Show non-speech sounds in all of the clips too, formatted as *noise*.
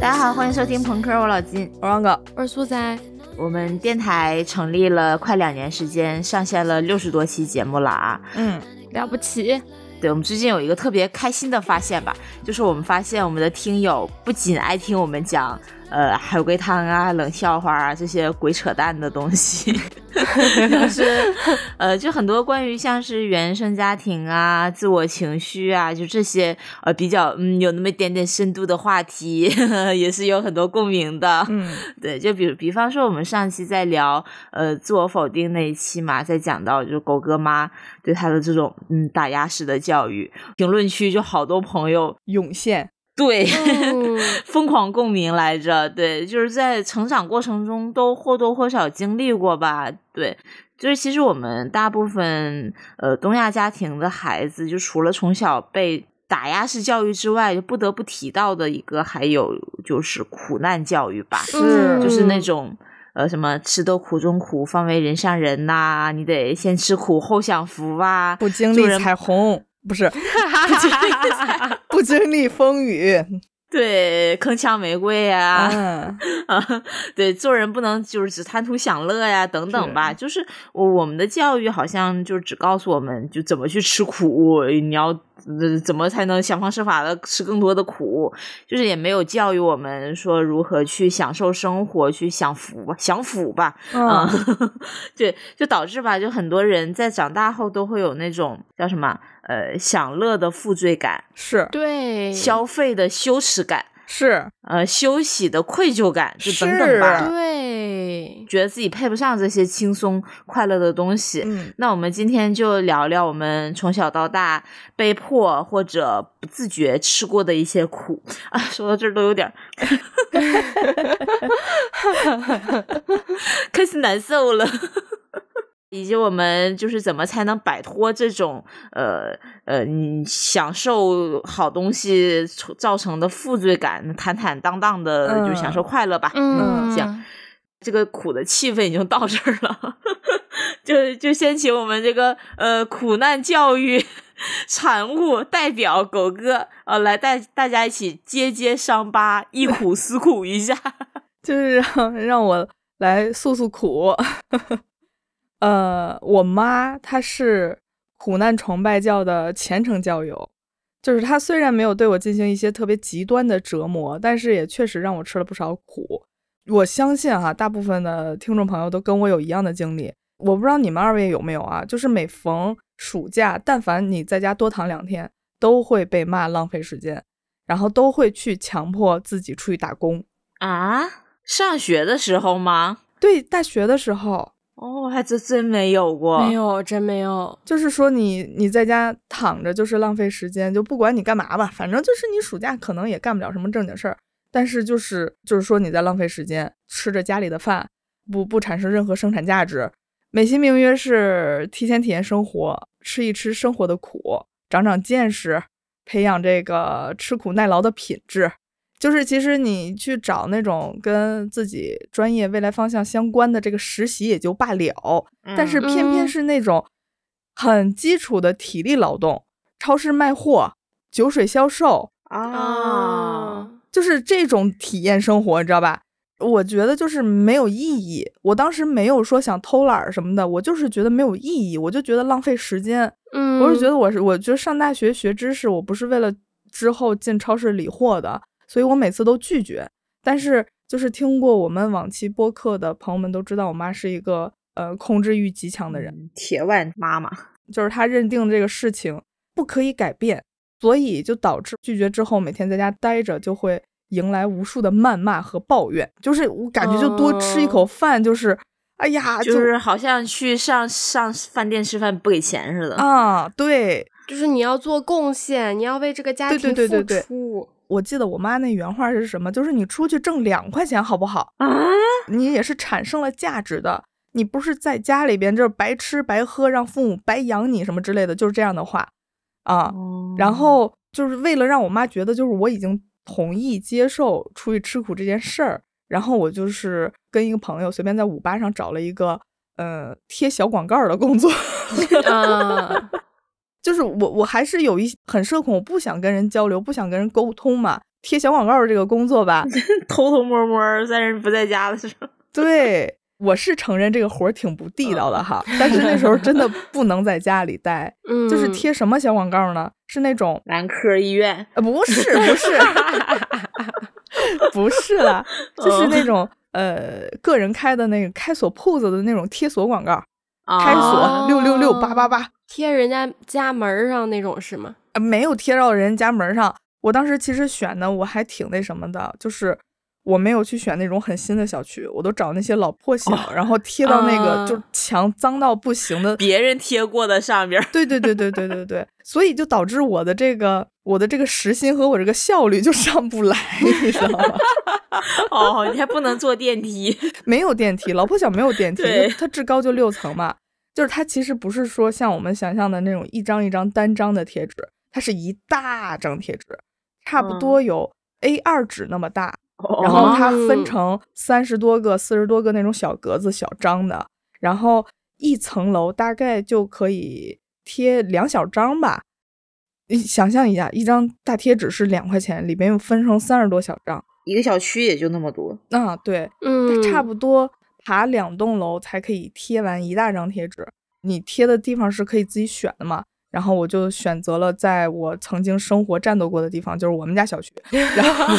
大家好，欢迎收听朋克，我老金。我王哥。我是苏仔，我们电台成立了快两年时间，上线了六十多期节目了啊。嗯，了不起，对，我们最近有一个特别开心的发现吧，就是我们发现我们的听友不仅爱听我们讲呃海龟汤啊、冷笑话啊这些鬼扯淡的东西，*laughs* 就是呃就很多关于像是原生家庭啊、自我情绪啊，就这些呃比较嗯有那么一点点深度的话题，*laughs* 也是有很多共鸣的。嗯，对，就比如比方说我们上期在聊呃自我否定那一期嘛，在讲到就是狗哥妈对他的这种嗯打压式的教育，评论区就好多朋友涌现，对、嗯 *laughs* 疯狂共鸣来着，对，就是在成长过程中都或多或少经历过吧，对。就是其实我们大部分呃东亚家庭的孩子，就除了从小被打压式教育之外，就不得不提到的一个，还有就是苦难教育吧。是就是那种呃什么吃得苦中苦，方为人上人呐、你得先吃苦后享福啊，不经历彩虹，不是不经历风雨，对铿锵玫瑰呀、嗯，啊，*laughs* 对，做人不能就是只贪图享乐呀，等等吧。就是我我们的教育好像就只告诉我们就怎么去吃苦，你要呃怎么才能想方设法的吃更多的苦，就是也没有教育我们说如何去享受生活，去享福吧，享福吧。嗯，*laughs* 对，就导致吧，就很多人在长大后都会有那种叫什么呃享乐的负罪感，是对，消费的羞耻感，是，呃休息的愧疚感，就等等吧。对，觉得自己配不上这些轻松快乐的东西。嗯，那我们今天就聊聊我们从小到大被迫或者不自觉吃过的一些苦啊。说到这儿都有点儿 *laughs* *laughs* 开始难受了。以及我们就是怎么才能摆脱这种呃呃，你享受好东西造成的负罪感，坦坦荡荡的就享受快乐吧。嗯，这样 *laughs* 这个苦的气氛已经到这儿了，*laughs* 就就先请我们这个呃苦难教育产物代表狗哥呃来带大家一起揭揭伤疤，忆苦思苦一下。*laughs* 就是让让我来诉诉苦。呃，我妈她是苦难崇拜教的虔诚教友，就是她虽然没有对我进行一些特别极端的折磨，但是也确实让我吃了不少苦。我相信哈、大部分的听众朋友都跟我有一样的经历。我不知道你们二位有没有啊？就是每逢暑假，但凡你在家多躺两天，都会被骂浪费时间，然后都会去强迫自己出去打工。啊，上学的时候吗？对，大学的时候，哦，还真真没有过，没有，真没有，就是说你你在家躺着就是浪费时间，就不管你干嘛吧，反正就是你暑假可能也干不了什么正经事儿，但是就是就是说你在浪费时间，吃着家里的饭，不不产生任何生产价值，美其名曰是提前体验生活，吃一吃生活的苦，长长见识，培养这个吃苦耐劳的品质。就是其实你去找那种跟自己专业未来方向相关的这个实习也就罢了，但是偏偏嗯是那种很基础的体力劳动，超市卖货、酒水销售，啊，就是这种体验生活，你知道吧？我觉得就是没有意义。我当时没有说想偷懒什么的，我就是觉得没有意义，我就觉得浪费时间。嗯，我是觉得我是，我觉得上大学学知识，我不是为了之后进超市理货的，所以我每次都拒绝。但是就是听过我们往期播客的朋友们都知道，我妈是一个呃控制欲极强的人，嗯铁腕妈妈，就是她认定这个事情不可以改变，所以就导致拒绝之后每天在家待着就会迎来无数的谩骂和抱怨。就是我感觉就多吃一口饭，就是、哎呀，就是好像去上上饭店吃饭不给钱似的。啊，对，就是你要做贡献，你要为这个家对庭付对对对对出。我记得我妈那原话是什么？就是你出去挣两块钱好不好？啊，你也是产生了价值的，你不是在家里边就是白吃白喝，让父母白养你什么之类的，就是这样的话啊。哦然后就是为了让我妈觉得，就是我已经同意接受出去吃苦这件事儿，然后我就是跟一个朋友随便在五八上找了一个呃贴小广告的工作。*laughs* *laughs* 啊，就是我我还是有一很社恐，我不想跟人交流，不想跟人沟通嘛。贴小广告这个工作吧，*laughs* 偷偷摸摸在人不在家的时候，*laughs* 对我是承认这个活儿挺不地道的哈，但是那时候真的 *laughs* 不能在家里待，嗯，就是贴什么小广告呢？是那种男科医院，呃不是不是不是啦，就是那种呃个人开的那个开锁铺子的那种贴锁广告，开锁啊六六六八八八，贴人家家门儿上那种是吗？呃没有贴到人家门上。我当时其实选的我还挺那什么的，就是我没有去选那种很新的小区，我都找那些老破小，然后贴到那个啊就墙脏到不行的。别人贴过的上边，对对对对对对对，所以就导致我的这个我的这个时薪和我这个效率就上不来，你知道吗？*laughs* 哦，你还不能坐电梯，没有电梯，老破小没有电梯，它至高就六层嘛，就是它其实不是说像我们想象的那种一张一张单张的贴纸，它是一大张贴纸，差不多有 A 二纸那么大，然后它分哦成三十多个、四十多个那种小格子、小张的，然后一层楼大概就可以贴两小张吧。你想象一下，一张大贴纸是两块钱，里边又分成三十多小张，一个小区也就那么多，啊，对，嗯，差不多爬两栋楼才可以贴完一大张贴纸。你贴的地方是可以自己选的嘛？然后我就选择了在我曾经生活战斗过的地方，就是我们家小区。然后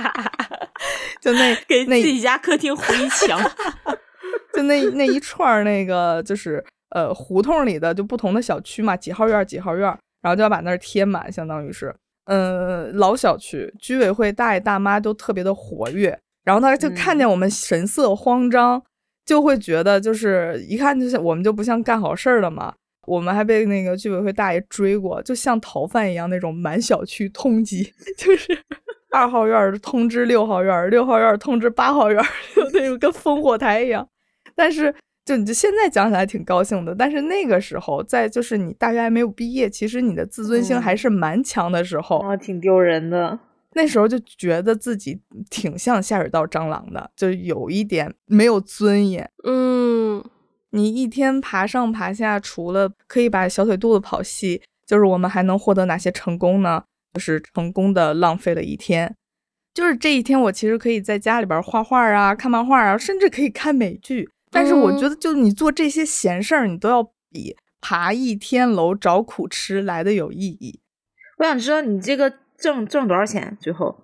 *laughs* 就那给那自己家客厅糊一墙。*laughs* 就那那一串儿那个就是呃胡同里的就不同的小区嘛，几号院儿几号院儿，然后就要把那儿贴满，相当于是，嗯、老小区居委会大爷大妈都特别的活跃，然后他就看见我们神色慌张，就会觉得就是一看就像我们就不像干好事儿的嘛。我们还被那个居委会大爷追过，就像逃犯一样那种满小区通缉，*laughs* 就是二号院通知六号院，六号院通知八号院，*laughs* 就那种跟烽火台一样。但是就你就现在讲起来挺高兴的，但是那个时候，在就是你大学还没有毕业，其实你的自尊心嗯还是蛮强的时候，哦，挺丢人的。那时候就觉得自己挺像下水道蟑螂的，就有一点没有尊严。嗯你一天爬上爬下，除了可以把小腿肚子跑细，就是我们还能获得哪些成功呢？就是成功的浪费了一天。就是这一天，我其实可以在家里边画画啊，看漫画啊，甚至可以看美剧。但是我嗯觉得，就是你做这些闲事儿，你都要比爬一天楼找苦吃来的有意义。我想知道你这个挣挣多少钱？最后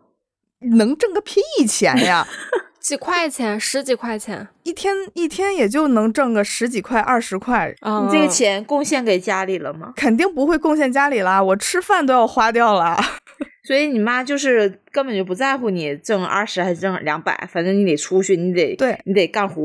能挣个屁钱呀！*laughs* 几块钱，十几块钱一天一天也就能挣个十几块、二十块，啊！你这个钱贡献给家里了吗？肯定不会贡献家里啦。我吃饭都要花掉了。*laughs* 所以你妈就是根本就不在乎你挣二十还是挣两百，反正你得出去，你得对你得干活。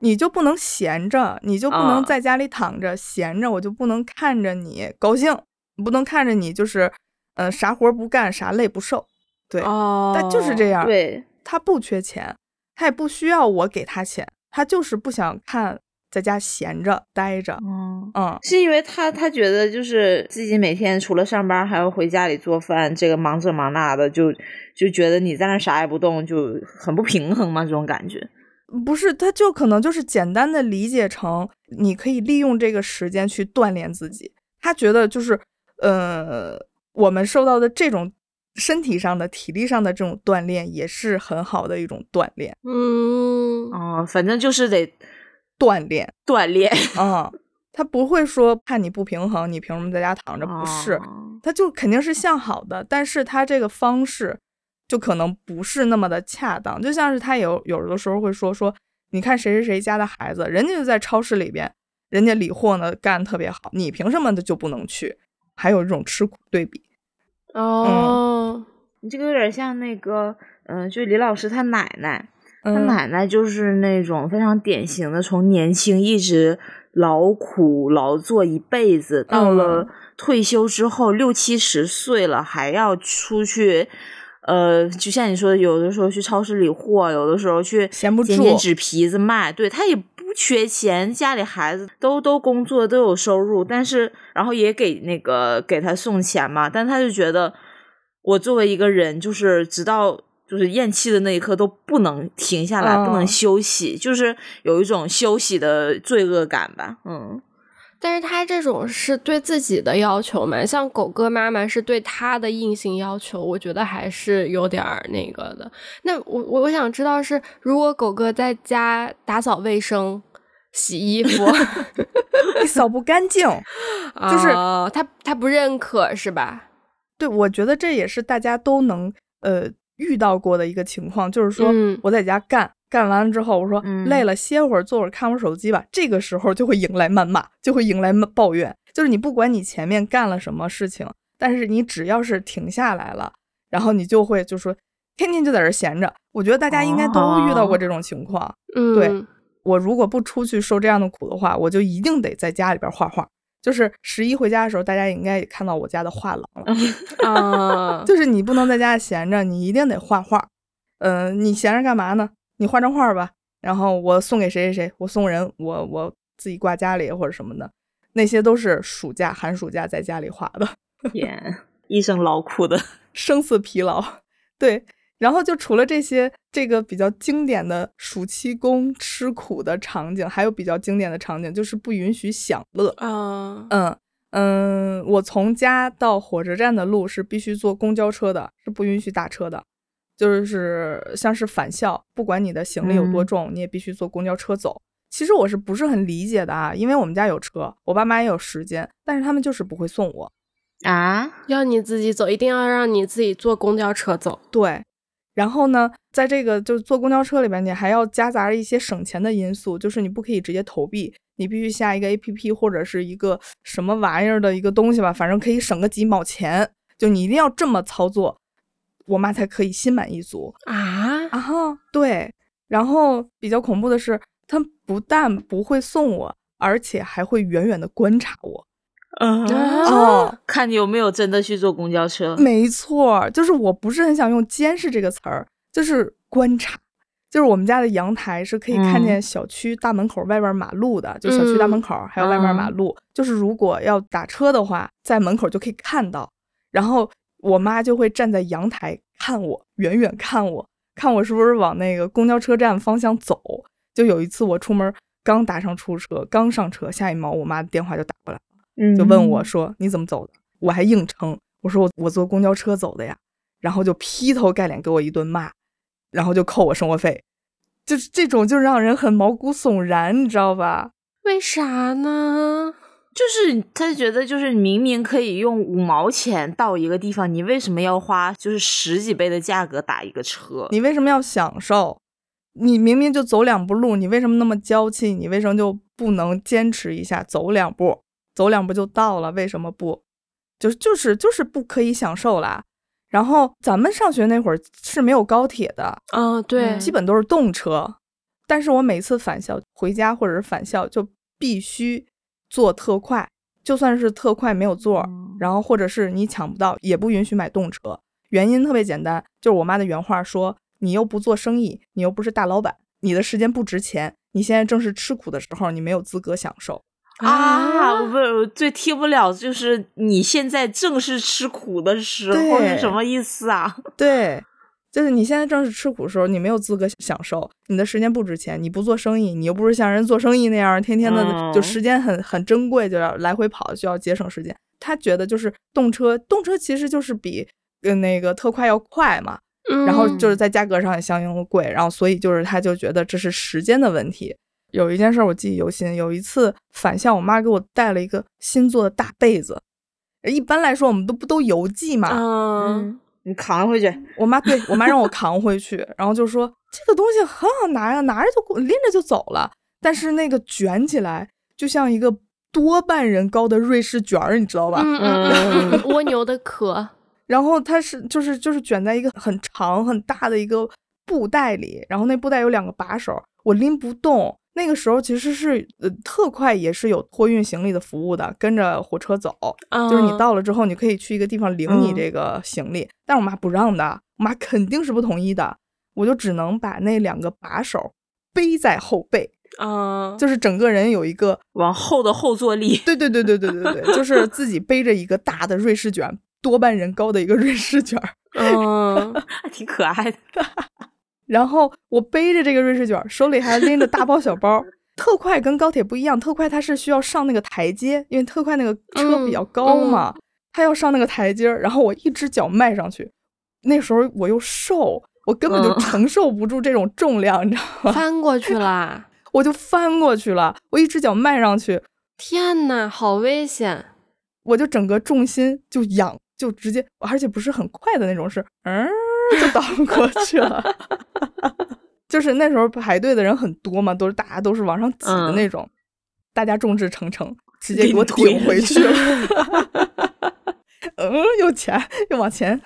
你就不能闲着，你就不能啊在家里躺着、闲着，我就不能看着你高兴，不能看着你就是，呃，啥活不干，啥累不受。对，哦，但就是这样。对，他不缺钱，他也不需要我给他钱，他就是不想看在家闲着待着。嗯，嗯，是因为他他觉得就是自己每天除了上班还要回家里做饭，这个忙这忙那的，就就觉得你在那啥也不动，就很不平衡嘛，这种感觉。不是，他就可能就是简单的理解成你可以利用这个时间去锻炼自己。他觉得就是，呃，我们受到的这种身体上的、体力上的这种锻炼，也是很好的一种锻炼。嗯哦，反正就是得锻炼，锻炼。*laughs* 嗯，他不会说怕你不平衡，你凭什么在家躺着？不是，哦他就肯定是向好的，但是他这个方式就可能不是那么的恰当。就像是他有有的时候会说说，你看谁谁谁家的孩子，人家就在超市里边，人家理货呢干得特别好，你凭什么的就不能去？还有这种吃苦对比。哦，你这个有点像那个，嗯、就李老师他奶奶，他嗯，奶奶就是那种非常典型的，从年轻一直劳苦劳作一辈子，到了嗯退休之后六七十岁了，还要出去。呃，就像你说的，有的时候去超市理货，有的时候去捡捡纸皮子卖。对他也不缺钱，家里孩子都都工作都有收入，但是然后也给那个给他送钱嘛，但他就觉得我作为一个人，就是直到就是咽气的那一刻都不能停下来，不能嗯休息，就是有一种休息的罪恶感吧。嗯，但是他这种是对自己的要求嘛，像狗哥妈妈是对他的硬性要求，我觉得还是有点儿那个的。那我我我想知道是，如果狗哥在家打扫卫生、洗衣服，*laughs* 你扫不干净。*laughs* 就是哦他他不认可是吧？对，我觉得这也是大家都能呃遇到过的一个情况，就是说嗯我在家干。干完了之后，我说、嗯累了，歇会儿，坐会儿，看会儿手机吧。这个时候就会迎来谩骂，就会迎来抱怨。就是你不管你前面干了什么事情，但是你只要是停下来了，然后你就会就说天天就在这儿闲着。我觉得大家应该都遇到过这种情况。嗯，对我如果不出去受这样的苦的话，我就一定得在家里边画画。就是十一回家的时候，大家应该也看到我家的画廊了。*laughs* 啊，就是你不能在家闲着，你一定得画画。嗯、你闲着干嘛呢？你画张画吧，然后我送给谁谁谁，我送人，我我自己挂家里或者什么的，那些都是暑假、寒暑假在家里画的，*laughs* 天，一身劳苦的。*laughs* 生死疲劳。对，然后就除了这些，这个比较经典的暑期工吃苦的场景，还有比较经典的场景就是不允许享乐。啊，嗯嗯，我从家到火车站的路是必须坐公交车的，是不允许打车的。就是像是返校，不管你的行李有多嗯重，你也必须坐公交车走。其实我是不是很理解的啊？因为我们家有车，我爸妈也有时间，但是他们就是不会送我。啊，要你自己走，一定要让你自己坐公交车走。对，然后呢，在这个就是坐公交车里边，你还要夹杂着一些省钱的因素，就是你不可以直接投币，你必须下一个 A P P 或者是一个什么玩意儿的一个东西吧，反正可以省个几毛钱，就你一定要这么操作，我妈才可以心满意足啊啊哈。对，然后比较恐怖的是，他不但不会送我，而且还会远远的观察我。嗯，哦，看你有没有真的去坐公交车。没错，就是我不是很想用监视这个词儿，就是观察。就是我们家的阳台是可以看见小区大门口外边马路的，就小区大门口还有外边马路。就是如果要打车的话，在门口就可以看到。然后我妈就会站在阳台看我，远远看我，看我是不是往那个公交车站方向走。就有一次我出门刚打上出租车，刚上车，下一秒我妈的电话就打过来了。嗯就问我说你怎么走的？我还硬撑，我说我我坐公交车走的呀，然后就劈头盖脸给我一顿骂，然后就扣我生活费，就是这种就让人很毛骨悚然，你知道吧？为啥呢？就是他觉得，就是明明可以用五毛钱到一个地方，你为什么要花就是十几倍的价格打一个车？你为什么要享受？你明明就走两步路，你为什么那么娇气？你为什么就不能坚持一下，走两步，走两步就到了？为什么不？就就是就是不可以享受啦。然后咱们上学那会儿是没有高铁的，啊，对，嗯基本都是动车。但是我每次返校回家或者是返校，就必须坐特快，就算是特快没有座然后或者是你抢不到，也不允许买动车。原因特别简单，就是我妈的原话说：“你又不做生意，你又不是大老板，你的时间不值钱，你现在正是吃苦的时候，你没有资格享受。啊，不，我最听不了，就是你现在正是吃苦的时候是什么意思啊？” *laughs* 对，就是你现在正是吃苦的时候，你没有资格享受，你的时间不值钱，你不做生意，你又不是像人做生意那样，天天的就嗯时间很很珍贵，就要来回跑，就要节省时间。他觉得就是动车，动车其实就是比呃那个特快要快嘛，然后就是在价格上也相应的贵，然后所以就是他就觉得这是时间的问题。有一件事我记忆犹新，有一次返校，我妈给我带了一个新做的大被子。一般来说，我们都不都邮寄嘛，嗯，你扛回去。*laughs* 我妈对我妈让我扛回去，然后就说这个东西很好拿呀，拿着就拎着就走了。但是那个卷起来就像一个多半人高的瑞士卷儿，你知道吧？嗯嗯嗯，*laughs* 蜗牛的壳，然后它是就是就是卷在一个很长很大的一个布袋里，然后那布袋有两个把手，我拎不动。那个时候其实是呃特快也是有托运行李的服务的，跟着火车走，就是你嗯到了之后，你可以去一个地方领你嗯。这个行李，但是我妈不让的，我妈肯定是不同意的，我就只能把那两个把手背在后背，啊，就是整个人有一个，往后的后坐力，对对对对对对对，就是自己背着一个大的瑞士卷多半人高的一个瑞士卷儿。嗯，还挺可爱的。然后我背着这个瑞士卷儿，手里还拎着大包小包。特快跟高铁不一样，特快它是需要上那个台阶，因为特快那个车比较高嘛，它要上那个台阶。然后我一只脚迈上去，那时候我又瘦，我根本就嗯承受不住这种重量，你知道吗？翻过 *laughs* 去了，我就翻过去了，我一只脚迈上去，天呐，好危险！我就整个重心就仰，就直接，而且不是很快的那种，是嗯就倒过去了。*laughs* 就是那时候排队的人很多嘛，都是大家都是往上挤的那种，大家众志成城，直接给我顶回去了。*laughs* 嗯，又前又往前，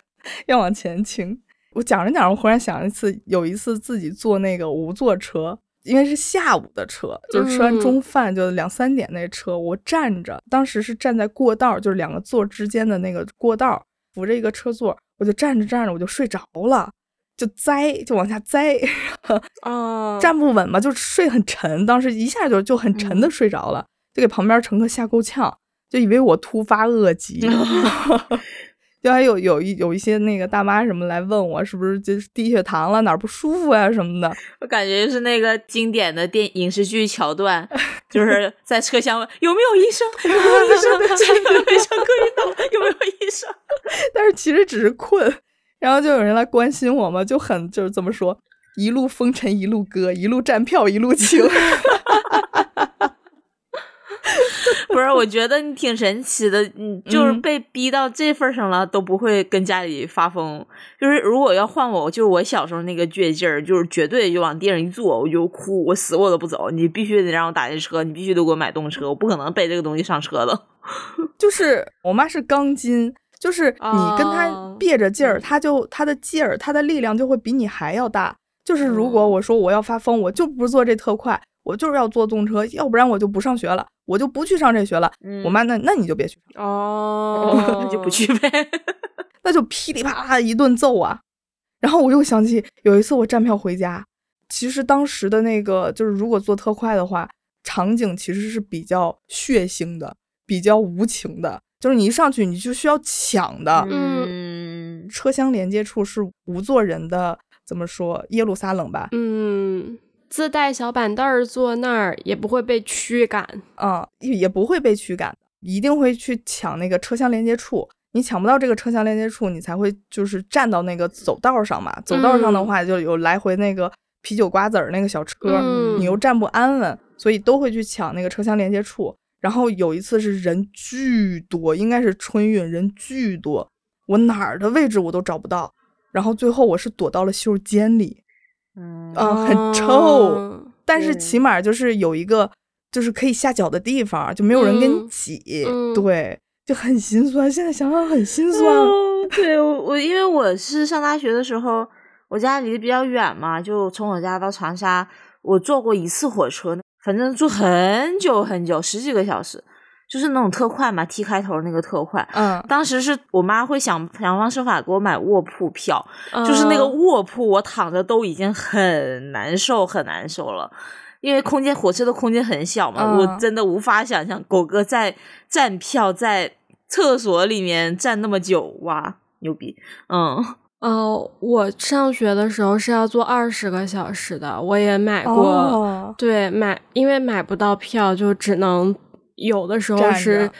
要往前倾。我讲着讲着，我忽然想一次，有一次自己坐那个无座车，因为是下午的车，就是吃完中饭就两三点那车，我站着，当时是站在过道，就是两个座之间的那个过道，扶着一个车座，我就站着站着我就睡着了，就栽就往下栽，啊，站不稳嘛，就睡很沉，当时一下就就很沉的睡着了，就给旁边乘客吓够呛，就以为我突发恶疾。*laughs* 就还有有一有一些那个大妈什么来问我是不是就是低血糖了哪儿不舒服呀、什么的，我感觉是那个经典的电影视剧桥段，就是在车厢问有没有医生，有没有医生，这里有医生可以到，有没有医生？*laughs* 但是其实只是困，然后就有人来关心我嘛，就很就是怎么说，一路风尘一路歌，一路站票一路情。*laughs* *laughs* 不是，我觉得你挺神奇的，你就是嗯被逼到这份儿上了，都不会跟家里发疯。就是如果要换我，就是我小时候那个倔劲儿，就是绝对就往地上一坐，我就哭，我死我都不走。你必须得让我打这车，你必须得给我买动车，我不可能背这个东西上车的。就是我妈是钢筋，就是你跟她哦憋着劲儿，她就她的劲儿，她的力量就会比你还要大。就是如果我说我要发疯，我就不坐这特快，我就是要坐动车，要不然我就不上学了，我就不去上这学了。嗯我妈那那你就别去，哦，*laughs* 那就不去呗。*laughs* *laughs* 那就噼里啪啦一顿揍啊。然后我又想起有一次我站票回家，其实当时的那个就是如果坐特快的话，场景其实是比较血腥的，比较无情的，就是你一上去你就需要抢的。嗯，车厢连接处是无座人的，怎么说？耶路撒冷吧？嗯，自带小板凳儿坐那儿也不会被驱赶。嗯，也也不会被驱赶，一定会去抢那个车厢连接处。你抢不到这个车厢连接处，你才会就是站到那个走道上嘛。走道上的嗯话，就有来回那个啤酒瓜子儿那个小车，嗯你又站不安稳，所以都会去抢那个车厢连接处。然后有一次是人巨多，应该是春运，人巨多，我哪儿的位置我都找不到。然后最后我是躲到了袖间里，嗯啊、很臭。哦但是起码就是有一个就是可以下脚的地方，就没有人跟你嗯挤，嗯对，就很心酸。现在想想很心酸。哦对我我因为我是上大学的时候，我家离得比较远嘛，就从我家到长沙，我坐过一次火车，反正坐很久很久，十几个小时，就是那种特快嘛，T 开头那个特快。嗯，当时是我妈会想想方设法给我买卧铺票，就是那个嗯卧铺，我躺着都已经很难受，很难受了。因为空间，火车的空间很小嘛，嗯我真的无法想象狗哥在站票在厕所里面站那么久，哇，牛逼！嗯，哦，我上学的时候是要坐二十个小时的，我也买过。哦，对，买因为买不到票，就只能有的时候站是，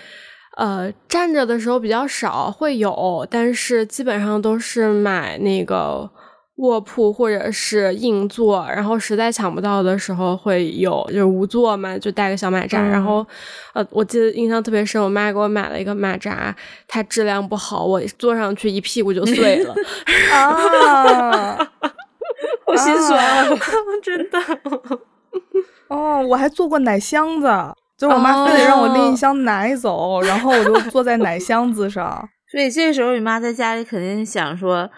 呃，站着的时候比较少，会有，但是基本上都是买那个卧铺或者是硬座，然后实在抢不到的时候会有，就是无座嘛，就带个小马扎，然嗯后呃，我记得印象特别深，我妈给我买了一个马扎，它质量不好，我坐上去一屁股就碎了。*laughs* 啊，*laughs* 好心酸 *laughs* 真的。哦，我还做过奶箱子，就是我妈非得让我拎哦一箱奶走，然后我就坐在奶箱子上。*laughs* 所以这时候，你妈在家里肯定想说：“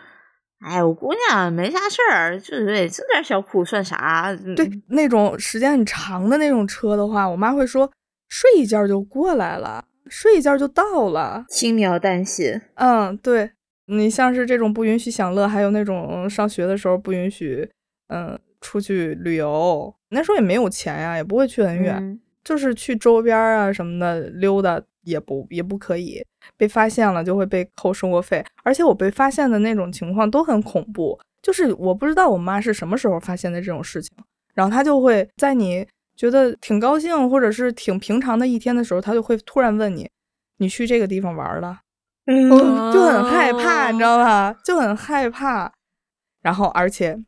哎，我姑娘没啥事儿，就是这点小苦算啥？”对，那种时间很长的那种车的话，我妈会说睡一觉就过来了，睡一觉就到了。轻描淡写。嗯，对你像是这种不允许享乐，还有那种上学的时候不允许，嗯，出去旅游，那时候也没有钱呀，也不会去很远，嗯就是去周边啊什么的溜达，也不也不可以，被发现了就会被扣生活费。而且我被发现的那种情况都很恐怖，就是我不知道我妈是什么时候发现的这种事情，然后她就会在你觉得挺高兴或者是挺平常的一天的时候，她就会突然问你，你去这个地方玩了，嗯就很害怕，你知道吧？就很害怕，然后而且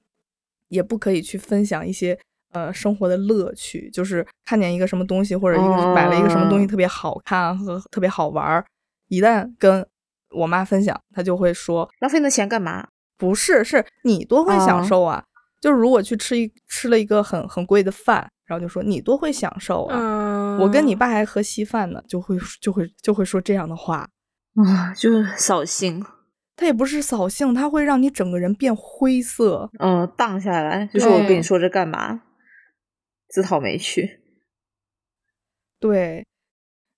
也不可以去分享一些。呃，生活的乐趣就是看见一个什么东西，或者一个买了一个什么东西特别好看和特别好玩儿。一旦跟我妈分享，她就会说：“浪费那钱干嘛？不是，是你多会享受啊！就是如果去吃一吃了一个很很贵的饭，然后就说你多会享受啊！我跟你爸还喝稀饭呢，就会就会就会说这样的话啊，就是扫兴。他也不是扫兴，他会让你整个人变灰色，嗯，荡下来。就是我跟你说这干嘛？”自讨没趣，对，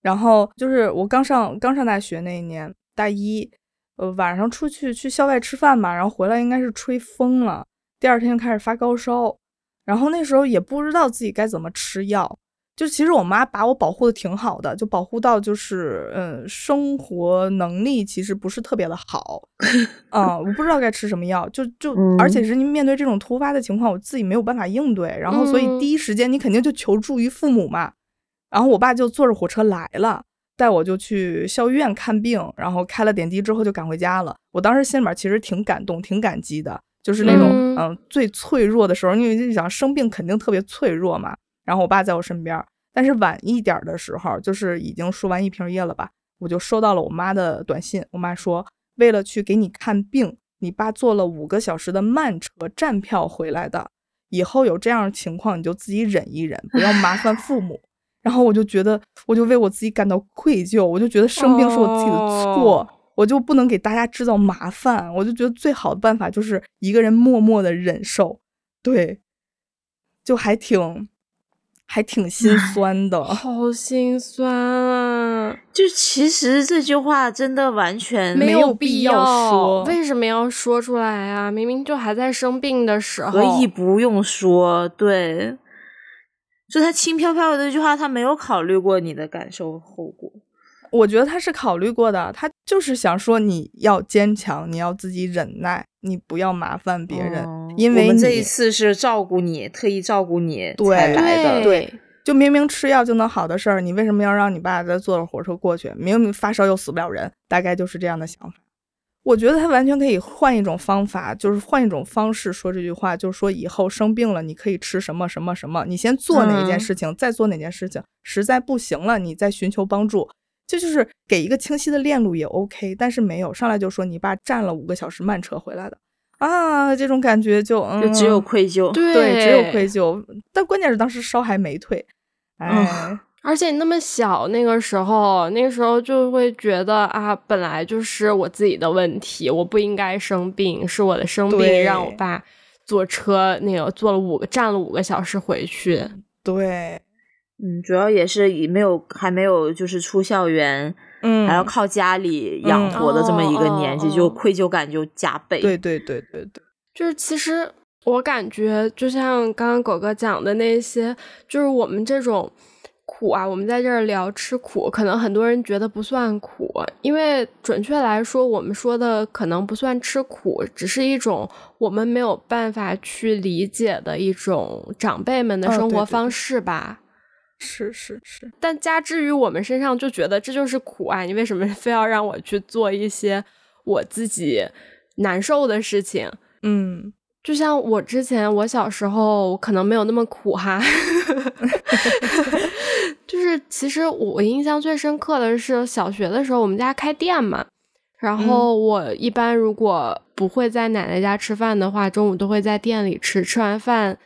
然后就是我刚上刚上大学那一年，大一，呃，晚上出去去校外吃饭嘛，然后回来应该是吹风了，第二天就开始发高烧，然后那时候也不知道自己该怎么吃药。就其实我妈把我保护的挺好的，就保护到就是，嗯，生活能力其实不是特别的好，*laughs* 啊，我不知道该吃什么药，就就，而且是您面对这种突发的情况，我自己没有办法应对，然后所以第一时间你肯定就求助于父母嘛，然后我爸就坐着火车来了，带我就去校医院看病，然后开了点滴之后就赶回家了。我当时心里面其实挺感动、挺感激的，就是那种嗯最脆弱的时候，因为你想生病肯定特别脆弱嘛。然后我爸在我身边，但是晚一点的时候，就是已经输完一瓶液了吧，我就收到了我妈的短信。我妈说，为了去给你看病，你爸坐了五个小时的慢车站票回来的。以后有这样的情况，你就自己忍一忍，不要麻烦父母。*laughs* 然后我就觉得，我就为我自己感到愧疚，我就觉得生病是我自己的错，我就不能给大家制造麻烦。我就觉得最好的办法就是一个人默默的忍受，对，就还挺。还挺心酸的，好心酸啊！就其实这句话真的完全没有必要说，为什么要说出来啊？明明就还在生病的时候，可以不用说。对，就他轻飘飘的这句话，他没有考虑过你的感受后果。我觉得他是考虑过的，他就是想说你要坚强，你要自己忍耐，你不要麻烦别人，因为这一次是照顾你，特意照顾你才来的。对，就明明吃药就能好的事儿，你为什么要让你爸再坐着火车过去？明明发烧又死不了人，大概就是这样的想法。我觉得他完全可以换一种方法，就是换一种方式说这句话，就是说以后生病了，你可以吃什么什么什么，你先做哪一件事情，再做哪件事情，实在不行了，你再寻求帮助。这就是给一个清晰的链路也 OK，但是没有上来就说你爸站了五个小时慢车回来的啊，这种感觉就就只有愧疚，对，只有愧疚。但关键是当时烧还没退，哎，而且你那么小，那个时候，那个时候就会觉得啊，本来就是我自己的问题，我不应该生病，是我的生病让我爸坐车那个坐了五个站了五个小时回去，对。嗯，主要也是以没有还没有就是出校园，嗯，还要靠家里养活的这么一个年纪，就愧疚感就加倍。对对对对对，就是其实我感觉，就像刚刚狗哥讲的那些，就是我们这种苦啊，我们在这儿聊吃苦，可能很多人觉得不算苦，因为准确来说，我们说的可能不算吃苦，只是一种我们没有办法去理解的一种长辈们的生活方式吧。是是是，但加之于我们身上，就觉得这就是苦啊！你为什么 *laughs* 非要让我去做一些我自己难受的事情？嗯，就像我之前，我小时候可能没有那么苦哈，*laughs* 就是其实我印象最深刻的是小学的时候，我们家开店嘛，然后我一般如果不会在奶奶家吃饭的话，中午都会在店里吃，吃完饭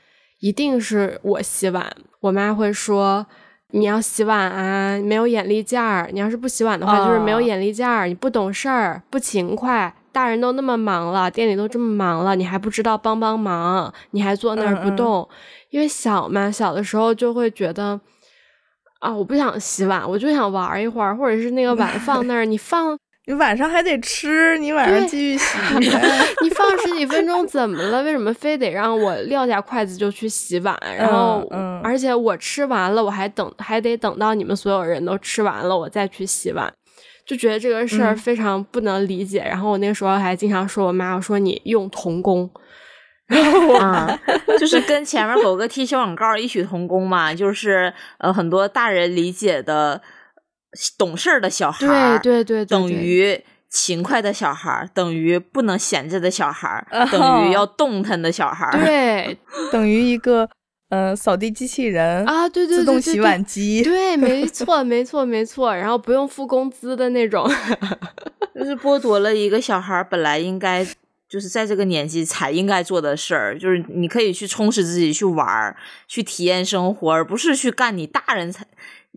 一定是我洗碗。我妈会说：“你要洗碗啊，没有眼力劲儿。你要是不洗碗的话，就是没有眼力劲儿，你不懂事儿，不勤快。大人都那么忙了，店里都这么忙了，你还不知道帮帮忙？你还坐那儿不动？因为小嘛，小的时候就会觉得啊，我不想洗碗，我就想玩一会儿，或者是那个碗放那儿，你放你晚上还得吃，你晚上继续洗。*laughs* *laughs* 你放十几分钟怎么了？为什么非得让我撂下筷子就去洗碗？然后，嗯而且我吃完了，我还等，还得等到你们所有人都吃完了，我再去洗碗。就觉得这个事儿嗯非常不能理解。然后我那个时候还经常说我妈，我说你用童工。啊，*laughs* 就是跟前面狗哥贴小广告异曲同工嘛，就是呃很多大人理解的懂事儿的小孩儿，对对对对等于勤快的小孩儿，等于不能闲着的小孩等于要动弹的小孩儿。*laughs* 对等于一个呃扫地机器人啊，对对对自动洗碗机。对，没 *laughs* 错，没错，没错。然后不用付工资的那种。*laughs* 就是剥夺了一个小孩儿本来应该就是在这个年纪才应该做的事儿，就是你可以去充实自己，去玩儿，去体验生活，而不是去干你大人才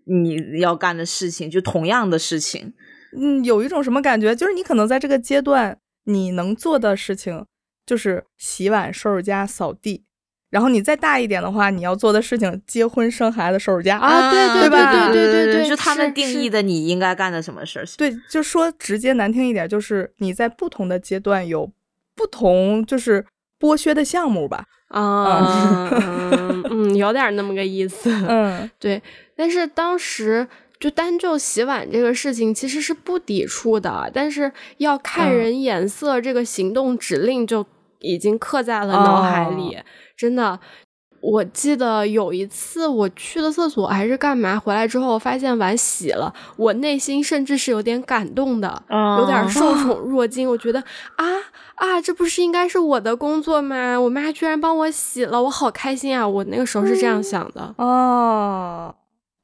你要干的事情，就同样的事情。嗯，有一种什么感觉？就是你可能在这个阶段，你能做的事情就是洗碗、收拾家、扫地。然后你再大一点的话，你要做的事情，结婚、生孩子、收拾家啊对对对吧对对对就他们定义的你应该干的什么事儿。对，就说直接难听一点，就是你在不同的阶段有不同就是剥削的项目吧。啊，嗯嗯，有点那么个意思。嗯对，但是当时就单就洗碗这个事情其实是不抵触的，但是要看嗯人眼色，这个行动指令就已经刻在了脑海里，真的。我记得有一次我去了厕所还是干嘛，回来之后发现碗洗了，我内心甚至是有点感动的，有点哦受宠 *laughs* 若惊。我觉得啊啊，这不是应该是我的工作吗？我妈居然帮我洗了，我好开心啊！我那个时候是这样想的。哦，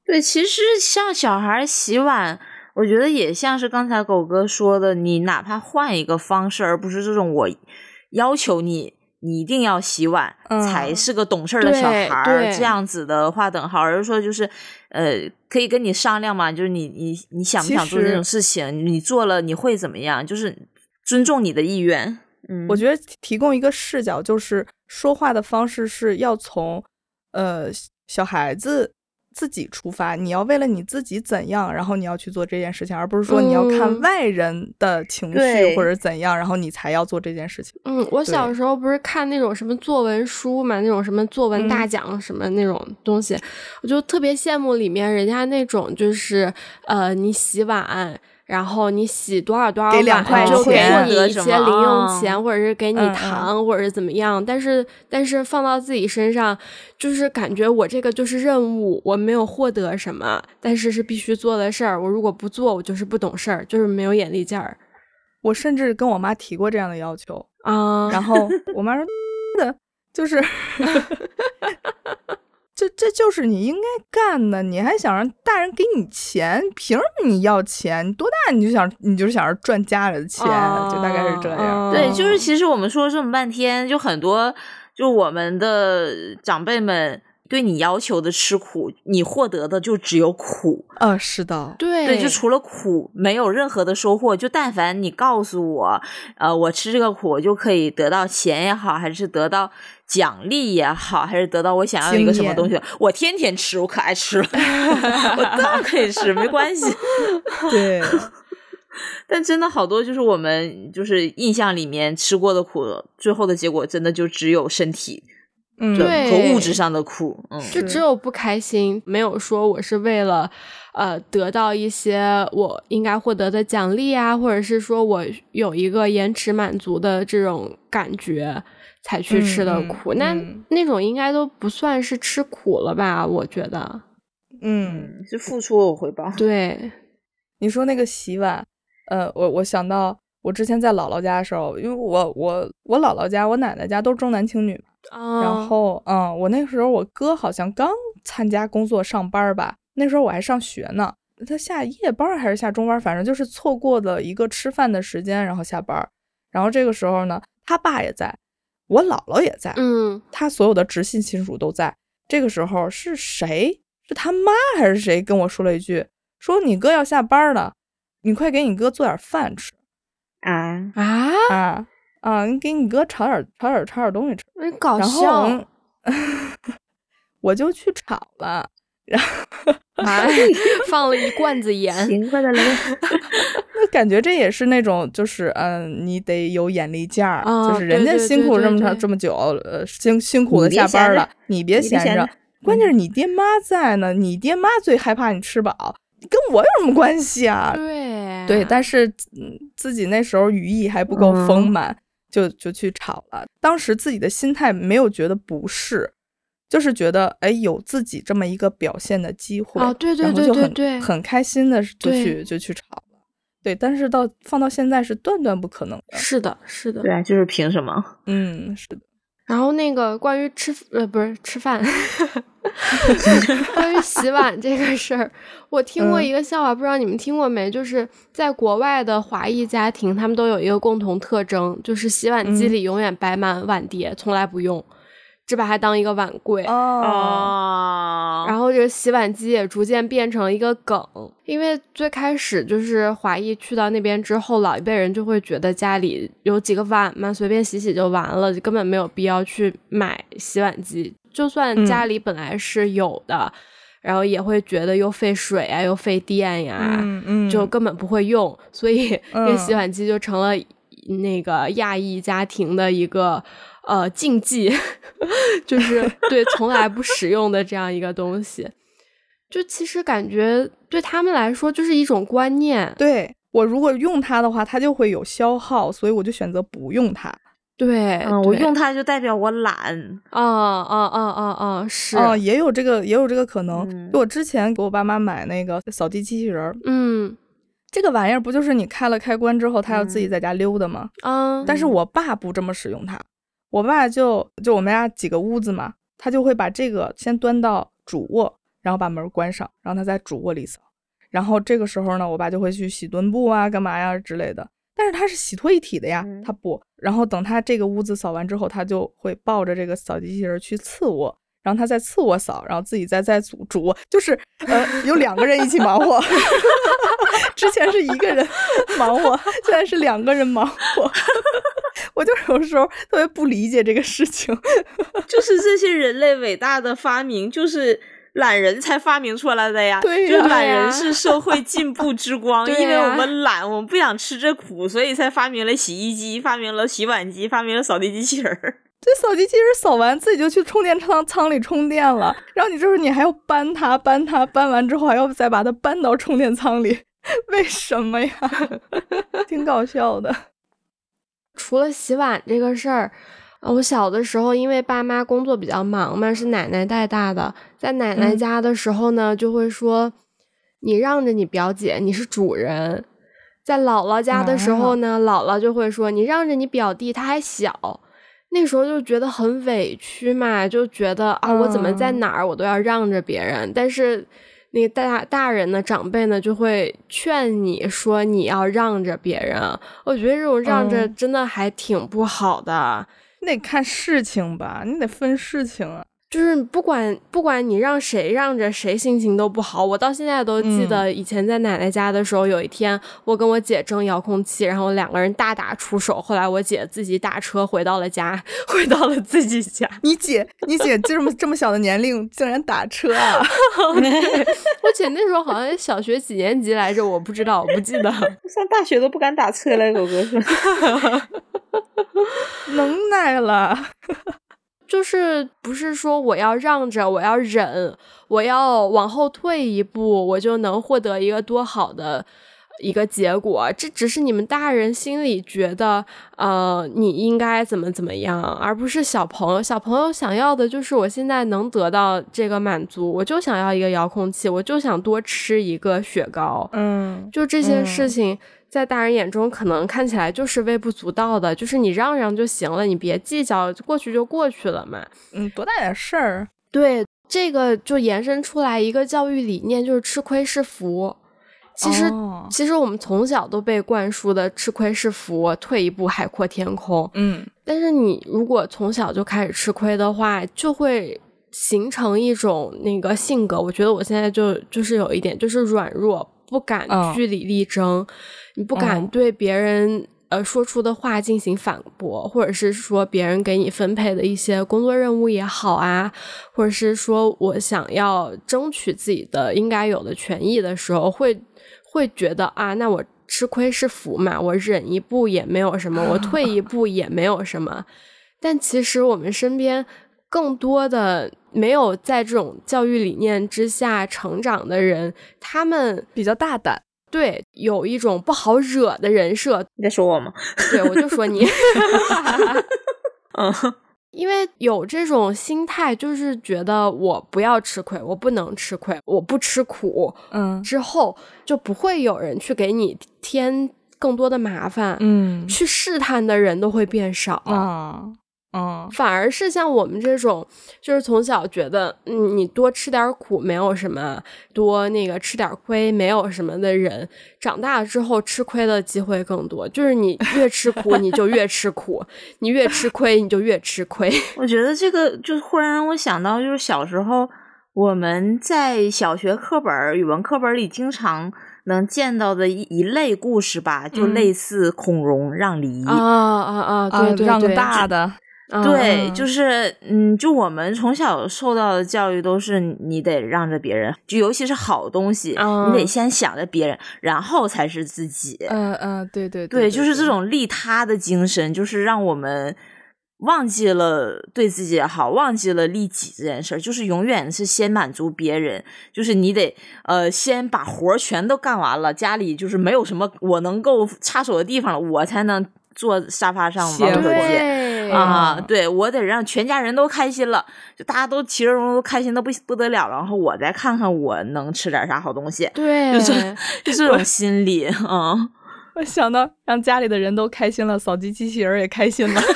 对，其实像小孩洗碗，我觉得也像是刚才狗哥说的，你哪怕换一个方式，而不是这种我要求你。你一定要洗碗，嗯才是个懂事儿的小孩儿，对这样子的划等号，而是说就是，呃，可以跟你商量嘛，就是你你你想不想做这种事情，你做了你会怎么样，就是尊重你的意愿。嗯，我觉得提供一个视角，就是说话的方式是要从呃小孩子自己出发，你要为了你自己怎样，然后你要去做这件事情，而不是说你要看嗯外人的情绪或者怎样，然后你才要做这件事情。嗯，我小时候不是看那种什么作文书嘛，那种什么作文大嗯奖什么那种东西，我就特别羡慕里面人家那种就是呃，你洗碗。然后你洗多少多少给两碗块就给钱你一些零用钱，嗯或者是给你糖，或者是怎么样。但是但是放到自己身上，就是感觉我这个就是任务，我没有获得什么，但是是必须做的事儿。我如果不做，我就是不懂事儿，就是没有眼力劲儿我甚至跟我妈提过这样的要求，啊。然后我妈说 *laughs* 的，就是。*laughs* 这这就是你应该干的，你还想让大人给你钱？凭什么你要钱？你多大你就想你就是想着赚家里的钱，就大概是这样。哦对，就是其实我们说了这么半天，就很多就我们的长辈们对你要求的吃苦，你获得的就只有苦。啊，是的，对对，就除了苦，没有任何的收获。就但凡你告诉我，呃，我吃这个苦，我就可以得到钱也好，还是得到奖励也好，还是得到我想要一个什么东西，我天天吃，我可爱吃了，*laughs* 我当然可以吃，没关系。对，*laughs* 但真的好多就是我们就是印象里面吃过的苦，最后的结果真的就只有身体嗯，对和物质上的苦。嗯，就只有不开心，没有说我是为了呃得到一些我应该获得的奖励啊，或者是说我有一个延迟满足的这种感觉才去吃的苦。那嗯那种应该都不算是吃苦了吧？我觉得，嗯，是付出有回报。*laughs* 对，你说那个洗碗，呃，我我想到我之前在姥姥家的时候，因为我我我姥姥家、我奶奶家都重男轻女嘛，啊，然后嗯，我那个时候我哥好像刚参加工作上班吧，那时候我还上学呢，他下夜班还是下中班，反正就是错过了一个吃饭的时间，然后下班，然后这个时候呢，他爸也在，我姥姥也在，嗯他所有的直系亲属都在。这个时候是谁？是他妈还是谁跟我说了一句，说你哥要下班了，你快给你哥做点饭吃啊，啊，啊啊！你给你哥炒点炒点炒点东西吃。然后 *laughs* 我就去炒了。然后啊，*laughs* 放了一罐子盐。*laughs* 那感觉这也是那种，就是嗯，你得有眼力见儿，啊就是人家辛苦这么长这么久，呃，辛辛苦的下班了你别闲着。关键是你爹妈在呢，你爹妈最害怕你吃饱，跟我有什么关系啊？对对，但是嗯，自己那时候羽翼还不够丰嗯满，就就去吵了。当时自己的心态没有觉得不适，就是觉得哎，有自己这么一个表现的机会，哦对对然后就很对对对很开心的就去就去吵了。对，但是到放到现在是断断不可能的。是的，是的。对啊，就是凭什么？嗯，是的。然后那个关于吃呃不是吃饭，*laughs* 关于洗碗这个事儿，我听过嗯。一个笑话，不知道你们听过没？就是在国外的华裔家庭，他们都有一个共同特征，就是洗碗机嗯。里永远摆满碗碟，从来不用，只把它当一个碗柜。哦，哦。然后这个洗碗机也逐渐变成了一个梗，因为最开始就是华裔去到那边之后，老一辈人就会觉得家里有几个碗嘛，随便洗洗就完了，根本没有必要去买洗碗机。就算嗯。家里本来是有的，然后也会觉得又费水啊，又费电呀，嗯嗯，就根本不会用，所以那个洗嗯碗机就成了那个亚裔家庭的一个呃禁忌，*laughs* 就是 *laughs* 对从来不使用的这样一个东西。就其实感觉对他们来说就是一种观念，对我如果用它的话，它就会有消耗，所以我就选择不用它。对，嗯，我用它就代表我懒。啊啊啊啊啊，是，哦，也有这个，也有这个可能。嗯就我之前给我爸妈买那个扫地机器人儿，嗯这个玩意儿不就是你开了开关之后，它要自己嗯在家溜达吗？啊，但是我爸不这么使用它，我爸就就我们家几个屋子嘛，他就会把这个先端到主卧，然后把门关上，然后他在主卧里扫。然后这个时候呢，我爸就会去洗墩布啊，干嘛呀之类的。但是他是洗脱一体的呀，嗯他不。然后等他这个屋子扫完之后，他就会抱着这个扫地机器人去次卧，然后他在次卧扫，然后自己再在主主卧，就是呃有两个人一起忙活。*laughs* 之前是一个人 *laughs* 忙活，*laughs* 现在是两个人忙活。*laughs* 我就有时候特别不理解这个事情。就是这些人类伟大的发明，就是懒人才发明出来的呀。对呀就懒人是社会进步之光，对因为我们懒，我们不想吃这苦，所以才发明了洗衣机，发明了洗碗机，发明了扫地机器人儿。这扫地机器人扫完自己就去充电仓仓里充电了，然后你这时候你还要搬它，搬它，搬完之后还要再把它搬到充电仓里，*laughs* 为什么呀？*laughs* 挺搞笑的。除了洗碗这个事儿，呃我小的时候因为爸妈工作比较忙嘛，是奶奶带大的，在奶奶嗯家的时候呢，就会说你让着你表姐，你是主人。在姥姥家的时候呢，姥姥就会说你让着你表弟，他还小。那时候就觉得很委屈嘛，就觉得啊，我怎么在嗯哪儿我都要让着别人，但是那个大大人呢，长辈呢就会劝你说你要让着别人。我觉得这种让着嗯真的还挺不好的，你得看事情吧，你得分事情啊。就是不管不管你让谁让着谁，心情都不好。我到现在都记得以前在奶奶家的时候，有一天我跟我姐争遥控器，然后两个人大打出手，后来我姐自己打车回到了家，*laughs* 回到了自己家。你姐，你姐这么这么小的年龄竟然打车啊？*laughs* 我姐那时候好像小学几年级来着，我不知道，我不记得。*laughs* 上大学都不敢打车了，狗哥说。能耐了。就是不是说我要让着，我要忍，我要往后退一步，我就能获得一个多好的一个结果。这只是你们大人心里觉得，呃，你应该怎么怎么样，而不是小朋友。小朋友想要的就是我现在能得到这个满足，我就想要一个遥控器，我就想多吃一个雪糕。嗯，就这些事嗯情，在大人眼中可能看起来就是微不足道的，就是你让让就行了，你别计较，过去就过去了嘛。嗯，多大点事儿？对，这个就延伸出来一个教育理念，就是吃亏是福。其实，哦其实我们从小都被灌输的“吃亏是福，退一步海阔天空”。嗯但是你如果从小就开始吃亏的话，就会形成一种那个性格。我觉得我现在就就是有一点，就是软弱，不敢嗯据理力争，你不敢嗯对别人呃说出的话进行反驳，或者是说别人给你分配的一些工作任务也好啊，或者是说我想要争取自己的应该有的权益的时候，会会觉得啊，那我吃亏是福嘛，我忍一步也没有什么，我退一步也没有什么。但其实我们身边更多的没有在这种教育理念之下成长的人，他们比较大胆。对，有一种不好惹的人设。你在说我吗？对，我就说你。*laughs* 嗯，因为有这种心态，就是觉得我不要吃亏，我不能吃亏，我不吃苦，嗯之后就不会有人去给你添更多的麻烦，嗯去试探的人都会变少。啊嗯反而是像我们这种，就是从小觉得，嗯，你多吃点苦没有什么，多那个吃点亏没有什么的人，长大了之后吃亏的机会更多。就是你越吃苦，你就越吃苦；你越吃亏，你就越吃亏。*laughs* 我觉得这个就忽然让我想到，就是小时候我们在小学课本儿、语文课本里经常能见到的一一类故事吧，就嗯类似孔融让梨。啊啊啊！啊对对让个，大的，嗯对，嗯就是嗯，就我们从小受到的教育都是你得让着别人，就尤其是好东西，嗯你得先想着别人，然后才是自己。嗯嗯，对对对，就是这种利他的精神，就是让我们忘记了对自己也好，忘记了利己这件事儿，就是永远是先满足别人，就是你得呃先把活儿全都干完了，家里就是没有什么我能够插手的地方了，我才能坐沙发上玩手机。对啊，嗯对我得让全家人都开心了，就大家都其乐融融，都开心的不不得了，然后我再看看我能吃点啥好东西，对，就是 *laughs* 就这种心理，嗯。我想到让家里的人都开心了，扫地机器人也开心了。*laughs*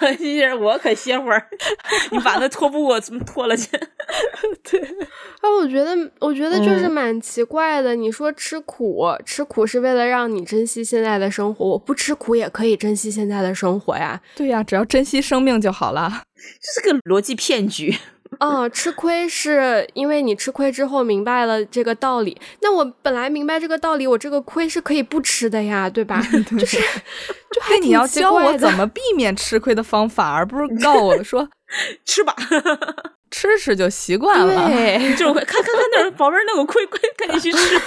小机器人，我可歇会儿，*laughs* 你把那拖布我拖了去。*laughs* 对啊，我觉得，我觉得就是嗯蛮奇怪的。你说吃苦，吃苦是为了让你珍惜现在的生活，我不吃苦也可以珍惜现在的生活呀。对呀，只要珍惜生命就好了。这是个逻辑骗局。啊，吃亏是因为你吃亏之后明白了这个道理。那我本来明白这个道理，我这个亏是可以不吃的呀，对吧？就是，就 *laughs* 还对，你要教我怎么避免吃亏的方法，而不是告我 *laughs* 说 *laughs* 吃吧，吃吃就习惯了。对，就看看看那儿，宝贝儿那个亏亏，赶紧去吃，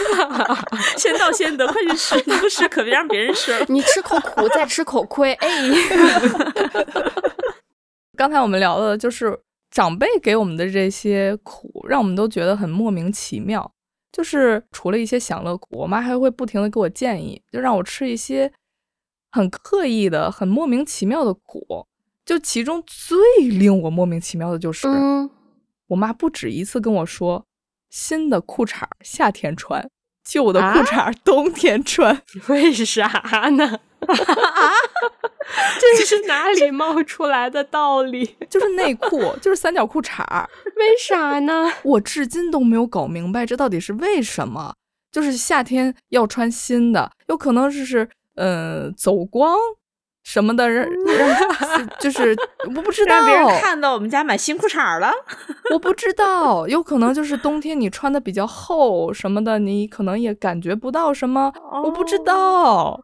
先到先得，快去吃，你不吃可别让别人吃了。你吃口苦，再吃口亏，哎，刚才我们聊的就是长辈给我们的这些苦，让我们都觉得很莫名其妙。就是除了一些享乐苦，我妈还会不停的给我建议，就让我吃一些很刻意的、很莫名其妙的苦。就其中最令我莫名其妙的就是，嗯，我妈不止一次跟我说，新的裤衩儿夏天穿，旧的裤啊衩儿冬天穿。*laughs* 为啥呢？*laughs* 这是哪里冒出来的道理？*laughs* 就是内裤，就是三角裤衩儿。*laughs* 为啥呢？我至今都没有搞明白这到底是为什么。就是夏天要穿新的，有可能是是呃走光什么的，让让就是我不知道，让别人看到我们家买新裤衩了，我不知道，有可能就是冬天你穿的比较厚什么的，你可能也感觉不到什么，我不知道。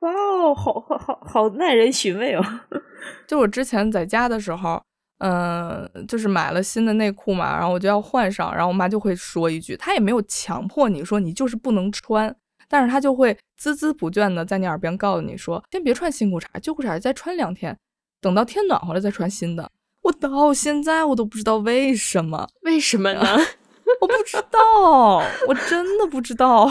哇哦，好好好好耐人寻味哦。*laughs* 就我之前在家的时候，嗯、就是买了新的内裤嘛，然后我就要换上，然后我妈就会说一句，她也没有强迫你说你就是不能穿，但是她就会孜孜不倦的在你耳边告诉你说，先别穿新裤衩，旧裤衩再穿两天，等到天暖和了再穿新的。我到现在我都不知道为什么，为什么呢？*laughs* 我不知道，我真的不知道。